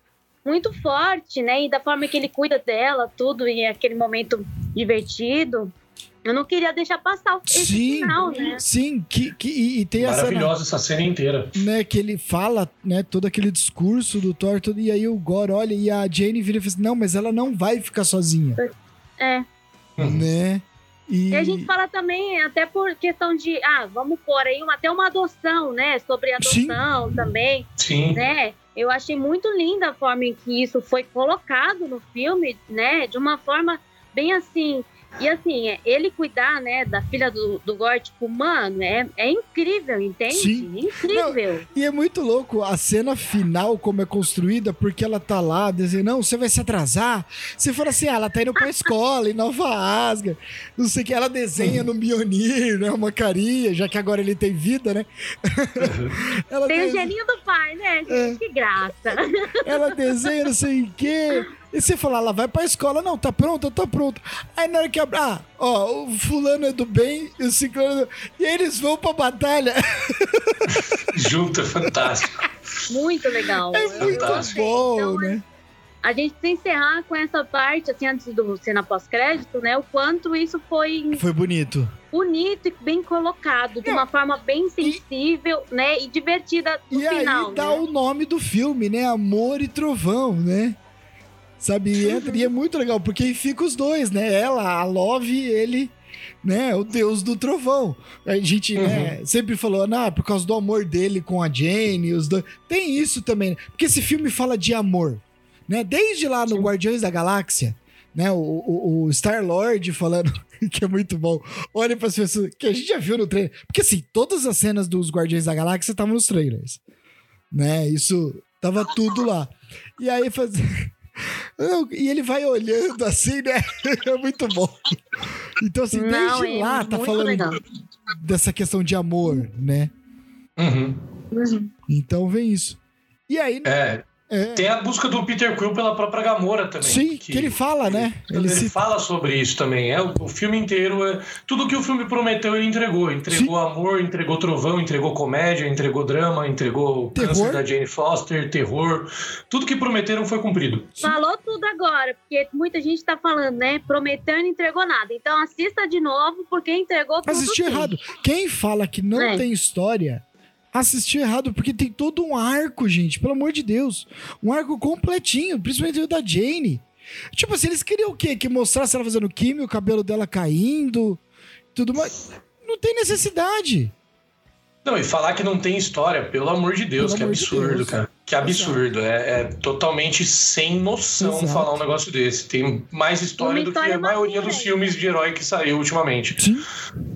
muito forte, né? E da forma que ele cuida dela, tudo, e aquele momento divertido. Eu não queria deixar passar o- esse Sim. final, né? Sim, que, que, e, e tem essa Maravilhosa essa cena inteira. né, que ele fala, né, todo aquele discurso do Thor, tudo, e aí o Gore olha e a Jane vira e fala assim, não, mas ela não vai ficar sozinha, É. Né? E, E a gente fala também, até por questão de, ah, vamos pôr aí uma, até uma adoção, né? Sobre adoção também, Sim. né? Eu achei muito linda a forma em que isso foi colocado no filme, né? De uma forma bem assim. E assim, é, ele cuidar, né, da filha do, do Gore, tipo, mano, é, é incrível, entende? Sim. Incrível. E é muito louco a cena final, como é construída, porque ela tá lá dizendo, não, você vai se atrasar. Você fala assim, ah, ela tá indo pra escola em Nova Asga, não sei o que, ela desenha no Mionir, né, uma carinha, já que agora ele tem vida, né? Tem o gelinho do pai, né, gente? É. Que graça. ela desenha não sei o que. E você fala, ela vai pra escola, não, tá pronta, tá pronta. Aí na hora que abre, ah, ó, o fulano é do bem e o ciclano é do... E aí eles vão pra batalha. Junto, é fantástico. Muito legal. É muito Fantástico. bom, Então, né? a gente precisa encerrar com essa parte, assim, antes do cena pós-crédito, né? O quanto isso foi Foi bonito. bonito e bem colocado, de uma forma bem sensível, né? E divertida no E final. aí dá né? o nome do filme, né? Amor e Trovão, né? Sabe? E, entra- e é muito legal, porque aí fica os dois, né? Ela, a Love e ele, né? O deus do trovão. A gente, né, sempre falou, ah, por causa do amor dele com a Jane, os dois. Tem isso também, né? porque esse filme fala de amor, né? Desde lá no Guardiões da Galáxia, né? O, o, o Star-Lord falando, que é muito bom. Olha para as pessoas, que a gente já viu no trailer. Porque assim, todas as cenas dos Guardiões da Galáxia estavam nos trailers. Né? Isso tava tudo lá. E aí faz... E ele vai olhando assim, né? É muito bom. Então, assim, Não, desde é lá tá falando legal. dessa questão de amor, né? Uhum. Então vem isso. E aí, É, é, tem a busca do Peter Quill pela própria Gamora também. sim, que, ele fala, né? Ele, Ele se fala sobre isso também. É, o, o filme inteiro, é, tudo que o filme prometeu, ele entregou. Entregou amor, entregou trovão, entregou comédia, entregou drama, entregou Terror. câncer da Jane Foster, terror. Tudo que prometeram foi cumprido. Falou tudo agora, porque muita gente tá falando, né? Prometeu e não entregou nada. Então assista de novo, porque entregou tudo. assistiu sim. errado. Quem fala que não É. tem história, assistiu errado, porque tem todo um arco, gente, pelo amor de Deus. Um arco completinho, principalmente o da Jane. Tipo assim, eles queriam o quê? Que mostrasse ela fazendo químio, o cabelo dela caindo, tudo mais. Não tem necessidade. Não, e falar que não tem história, pelo amor de Deus, Pelo que amor de absurdo, Deus. cara. Que absurdo. É, é totalmente sem noção Exato. falar um negócio desse. Tem mais história Uma do que história a maioria dos filmes de herói que saiu ultimamente. Sim,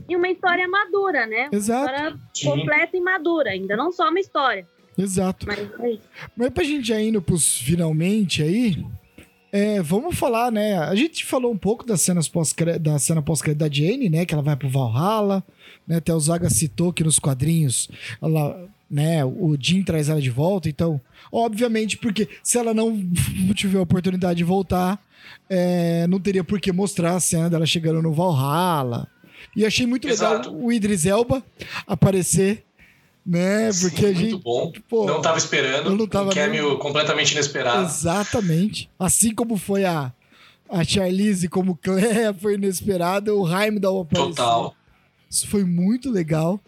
E uma história madura, né? Uma Exato. história Sim. completa e madura, ainda não só uma história. exato. Mas é. Mas pra gente já indo pros finalmente aí, é, vamos falar, né? A gente falou um pouco das cenas pós da cena pós-crédito da Jane, né? Que ela vai pro Valhalla, né? Até o Zaga citou que nos quadrinhos ela, né, o Jim traz ela de volta, então, obviamente, porque se ela não tiver a oportunidade de voltar, é, não teria por que mostrar a cena dela chegando no Valhalla. E achei muito Exato. legal o Idris Elba aparecer, né? Porque a Muito gente. bom. pô, não tava esperando. eu não tava um cameo completamente inesperado. Exatamente. Assim como foi a, a Charlize como Clea, foi inesperado, o Heimdall apareceu. Total. Isso foi muito legal,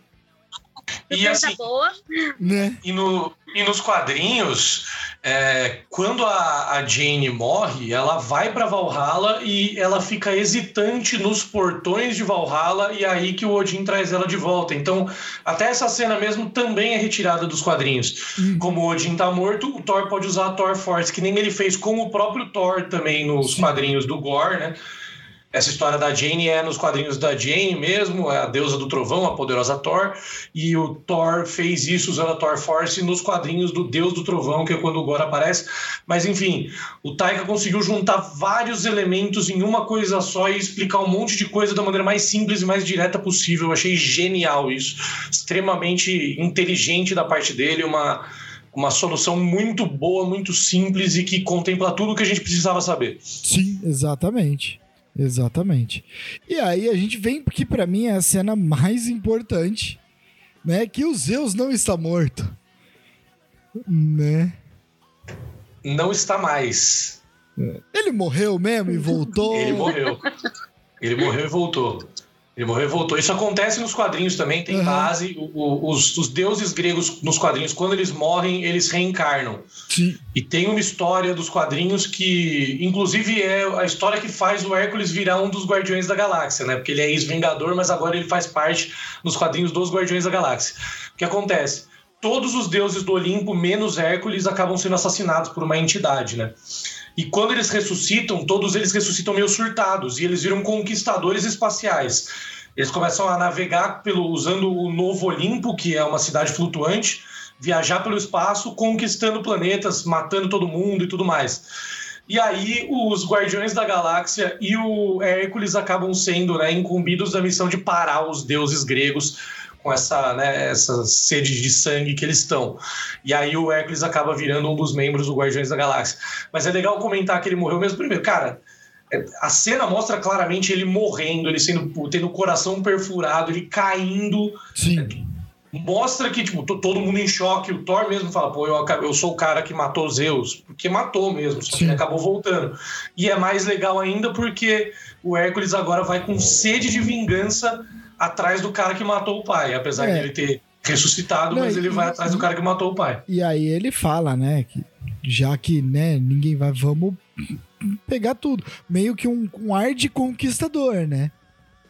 E assim, boa. né? E, no, e nos quadrinhos, é, quando a, a Jane morre, ela vai pra Valhalla e ela fica hesitante nos portões de Valhalla e é aí que o Odin traz ela de volta. Então, até essa cena mesmo também é retirada dos quadrinhos. Hum. Como o Odin tá morto, o Thor pode usar a Thor Force, que nem ele fez com o próprio Thor também nos Sim. quadrinhos do Gore, né? Essa história da Jane é nos quadrinhos da Jane mesmo, é a deusa do trovão, a poderosa Thor, e o Thor fez isso usando a Thor Force nos quadrinhos do Deus do Trovão, que é quando o Gore aparece. Mas enfim, o Taika conseguiu juntar vários elementos em uma coisa só e explicar um monte de coisa da maneira mais simples e mais direta possível. Eu achei genial isso, extremamente inteligente da parte dele, uma uma solução muito boa, muito simples e que contempla tudo o que a gente precisava saber. Sim, exatamente. Exatamente. E aí a gente vem que pra mim é a cena mais importante, né? Que o Zeus não está morto. Né? Não está mais. Ele morreu mesmo e voltou. Ele morreu. Ele morreu e voltou. Ele morreu e voltou. Isso acontece nos quadrinhos também, tem Uhum. base. O- o- os, os deuses gregos nos quadrinhos, quando eles morrem, eles reencarnam. Sim, E tem uma história dos quadrinhos que, inclusive, é a história que faz o Hércules virar um dos Guardiões da Galáxia, né? Porque ele é ex-vingador, mas agora ele faz parte nos quadrinhos dos Guardiões da Galáxia. O que acontece? Todos os deuses do Olimpo, menos Hércules, acabam sendo assassinados por uma entidade, né? E quando eles ressuscitam, todos eles ressuscitam meio surtados e eles viram conquistadores espaciais. Eles começam a navegar pelo usando o Novo Olimpo, que é uma cidade flutuante, viajar pelo espaço, conquistando planetas, matando todo mundo e tudo mais. E aí os Guardiões da Galáxia e o Hércules acabam sendo né, incumbidos da missão de parar os deuses gregos com essa, né, essa sede de sangue que eles estão. E aí o Hércules acaba virando um dos membros do Guardiões da Galáxia. Mas é legal comentar que ele morreu mesmo primeiro. Cara, é, a cena mostra claramente ele morrendo, ele sendo tendo o coração perfurado, ele caindo sim. mostra que, tipo, to- todo mundo em choque. O Thor mesmo fala, pô, eu, eu sou o cara que matou Zeus. Porque matou mesmo, só que ele acabou voltando. E é mais legal ainda porque o Hércules agora vai com sede de vingança atrás do cara que matou o pai. Apesar É. de ele ter ressuscitado, Não, mas e- ele vai atrás do cara que matou o pai. E aí ele fala, né, que já que, né, ninguém vai, vamos pegar tudo. Meio que um, um ar de conquistador, né?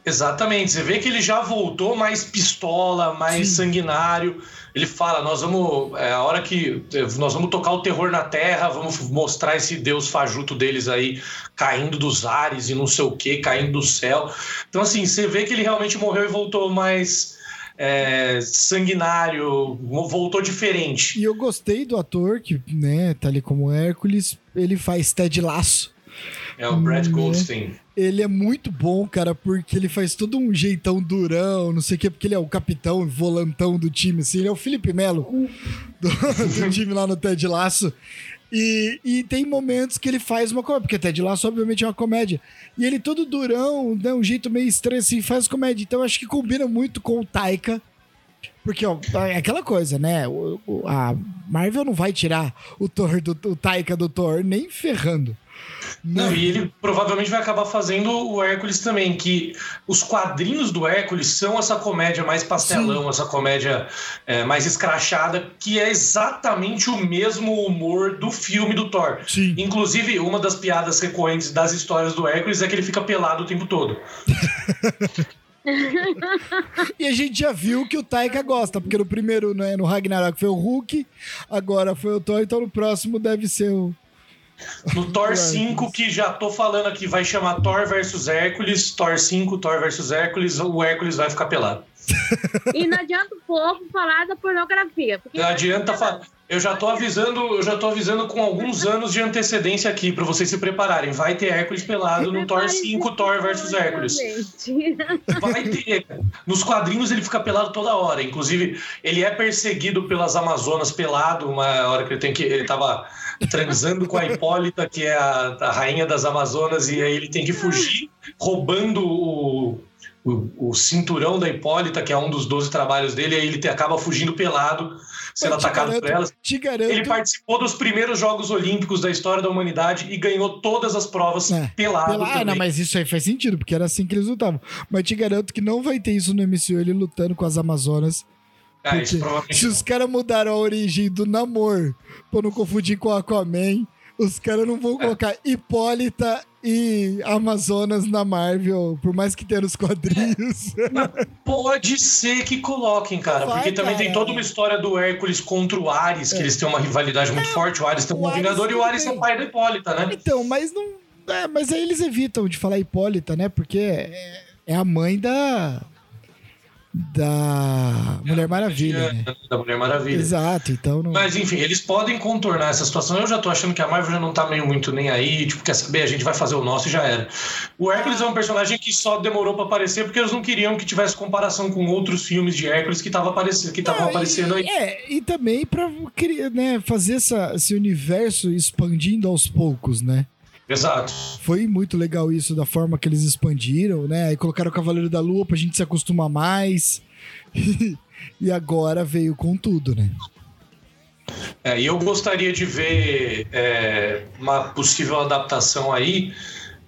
Exatamente. Você vê que ele já voltou mais pistola, mais Sim. sanguinário. Ele fala: nós vamos. É a hora que. Nós vamos tocar o terror na terra, vamos mostrar esse deus fajuto deles aí caindo dos ares e não sei o que, caindo do céu. Então, assim, você vê que ele realmente morreu e voltou mais. É, sanguinário, voltou diferente. E eu gostei do ator, que, né, tá ali como Hércules, ele faz Ted Laço. É o Brad né? Goldstein. Ele é muito bom, cara, porque ele faz todo um jeitão durão, não sei o quê, porque ele é o capitão, volantão do time, assim. Ele é o Felipe Melo do, do time lá no Ted Laço. E, e tem momentos que ele faz uma comédia, porque Ted Laço, obviamente, é uma comédia. E ele todo durão, né, um jeito meio estranho, assim, faz comédia. Então acho que combina muito com o Taika. Porque, ó, é aquela coisa, né? O, o, a Marvel não vai tirar o Thor do o Taika do Thor nem ferrando. Não, e ele provavelmente vai acabar fazendo o Hércules também, que os quadrinhos do Hércules são essa comédia mais pastelão, Sim. essa comédia é, mais escrachada, que é exatamente o mesmo humor do filme do Thor. Sim. Inclusive, uma das piadas recorrentes das histórias do Hércules é que ele fica pelado o tempo todo. e a gente já viu que o Taika gosta, porque no primeiro, né, no Ragnarok foi o Hulk, agora foi o Thor, então no próximo deve ser o, no Thor 5, que já tô falando aqui, vai chamar Thor versus Hércules, Thor 5, Thor versus Hércules, o Hércules vai ficar pelado. E não adianta o povo falar da pornografia. Porque não adianta falar. Eu já tô avisando, eu já tô avisando com alguns anos de antecedência aqui para vocês se prepararem. Vai ter Hércules pelado no Thor 5, Thor versus Hércules. Vai ter. Nos quadrinhos ele fica pelado toda hora. Inclusive, ele é perseguido pelas Amazonas pelado, uma hora que ele tem que ele tava transando com a Hipólita, que é a, a rainha das Amazonas, e aí ele tem que fugir, roubando o, o, o, cinturão da Hipólita, que é um dos 12 trabalhos dele, aí ele te, acaba fugindo pelado, sendo atacado garanto, por elas. Te garanto. Ele participou dos primeiros Jogos Olímpicos da história da humanidade e ganhou todas as provas é, pelado. Pela... Ah, não, mas isso aí faz sentido, porque era assim que eles lutavam. Mas te garanto que não vai ter isso no MCU, ele lutando com as Amazonas ah, se os caras mudaram a origem do namoro pra não confundir com Aquaman, os caras não vão é. colocar Hipólita e Amazonas na Marvel, por mais que tenha nos quadrinhos. pode ser que coloquem, cara, Vai, porque também cara. tem toda uma história do Hércules contra o Ares, é. que eles têm uma rivalidade muito é, forte. O Ares tem um Vingador e o Ares é o pai da Hipólita, né? Então, mas não. É, mas aí eles evitam de falar Hipólita, né? Porque é, é a mãe da da Mulher Maravilha. Né? Da Mulher Maravilha. Exato, então. Não... Mas enfim, eles podem contornar essa situação. Eu já tô achando que a Marvel já não tá meio muito nem aí. Tipo, quer saber? A gente vai fazer o nosso e já era. O Hércules é um personagem que só demorou para aparecer porque eles não queriam que tivesse comparação com outros filmes de Hércules que estavam aparecendo, que estavam aparecendo aí. É, e também pra né, fazer essa, esse universo expandindo aos poucos, né? Exato. Foi muito legal isso, da forma que eles expandiram, né? Aí colocaram o Cavaleiro da Lua pra gente se acostumar mais. e agora veio com tudo, né? É, e eu gostaria de ver é, uma possível adaptação aí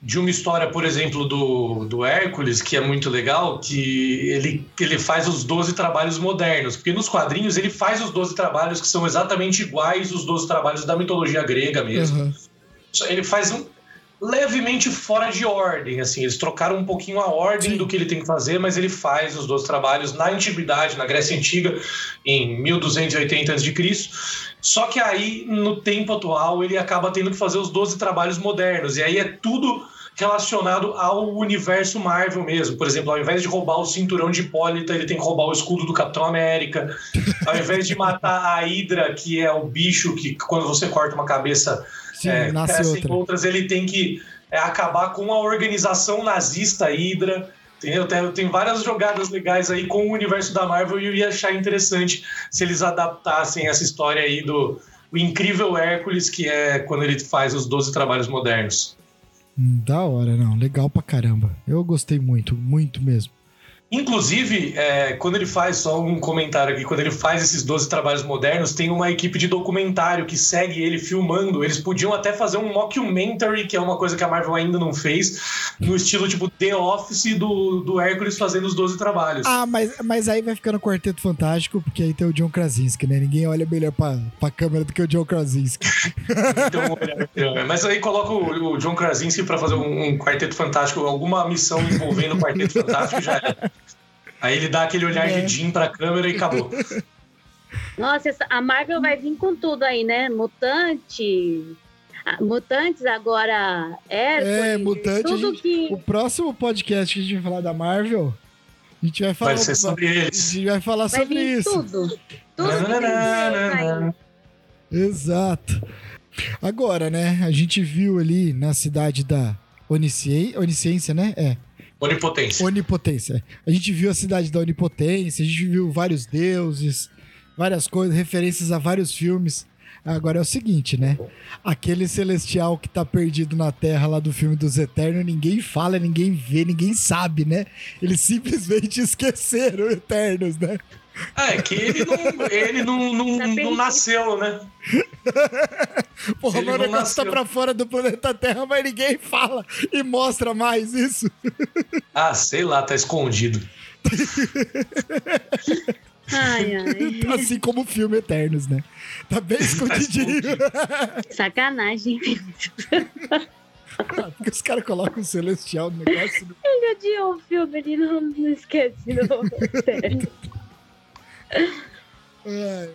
de uma história, por exemplo, do, do Hércules, que é muito legal, que ele, ele faz os 12 trabalhos modernos. Porque nos quadrinhos ele faz os 12 trabalhos que são exatamente iguais os 12 trabalhos da mitologia grega mesmo. Uhum ele faz um levemente fora de ordem, assim, eles trocaram um pouquinho a ordem Sim. do que ele tem que fazer, mas ele faz os dois trabalhos na antiguidade, na Grécia Antiga, em 1280 a.C., só que aí, no tempo atual, ele acaba tendo que fazer os 12 trabalhos modernos, e aí é tudo relacionado ao universo Marvel mesmo. Por exemplo, ao invés de roubar o cinturão de Hipólita, ele tem que roubar o escudo do Capitão América. Ao invés de matar a Hydra, que é o bicho que quando você corta uma cabeça Sim, é, nasce outra. outras, ele tem que é, acabar com a organização nazista Hydra. Entendeu? Tem, tem várias jogadas legais aí com o universo da Marvel e eu ia achar interessante se eles adaptassem essa história aí do o incrível Hércules, que é quando ele faz os 12 trabalhos modernos. Hum, da hora, não. Legal pra caramba. Eu gostei muito, muito mesmo. Inclusive, é, quando ele faz, só um comentário aqui, quando ele faz esses 12 trabalhos modernos, tem uma equipe de documentário que segue ele filmando. Eles podiam até fazer um mockumentary, que é uma coisa que a Marvel ainda não fez, no estilo tipo The Office do, do Hércules fazendo os 12 trabalhos. Ah, mas, mas aí vai ficando Quarteto Fantástico, porque aí tem o John Krasinski, né? Ninguém olha melhor pra, pra câmera do que o John Krasinski. então, mas aí coloca o, o John Krasinski pra fazer um, um Quarteto Fantástico, alguma missão envolvendo o Quarteto Fantástico já era. Aí ele dá aquele olhar é. de Jim pra câmera e acabou. Nossa, a Marvel vai vir com tudo aí, né? Mutante. Mutantes agora Hércules, é, mutante. Tudo gente, que... O próximo podcast que a gente vai falar da Marvel, a gente vai falar. Vai ser sobre eles. A gente vai falar vai sobre isso. Tudo. Tudo Exato. Agora, né? A gente viu ali na cidade da Onisciência, Onisciência né? É. Onipotência. Onipotência. A gente viu a cidade da Onipotência, a gente viu vários deuses, várias coisas, referências a vários filmes. Agora é o seguinte, né? Aquele celestial que tá perdido na Terra lá do filme dos Eternos, ninguém fala, ninguém vê, ninguém sabe, né? Eles simplesmente esqueceram Eternos, né? Ah, é que ele não, ele não, não, tá não nasceu, né? Porra, meu negócio tá pra fora do planeta Terra, mas ninguém fala e mostra mais isso. Ah, sei lá, tá escondido. Ai, ai. Assim como o filme Eternos, né? Tá bem tá escondidinho. Sacanagem. Ah, porque os caras colocam o celestial no negócio. Né? Ele odiou o filme, ele não, não esquece. Não. right.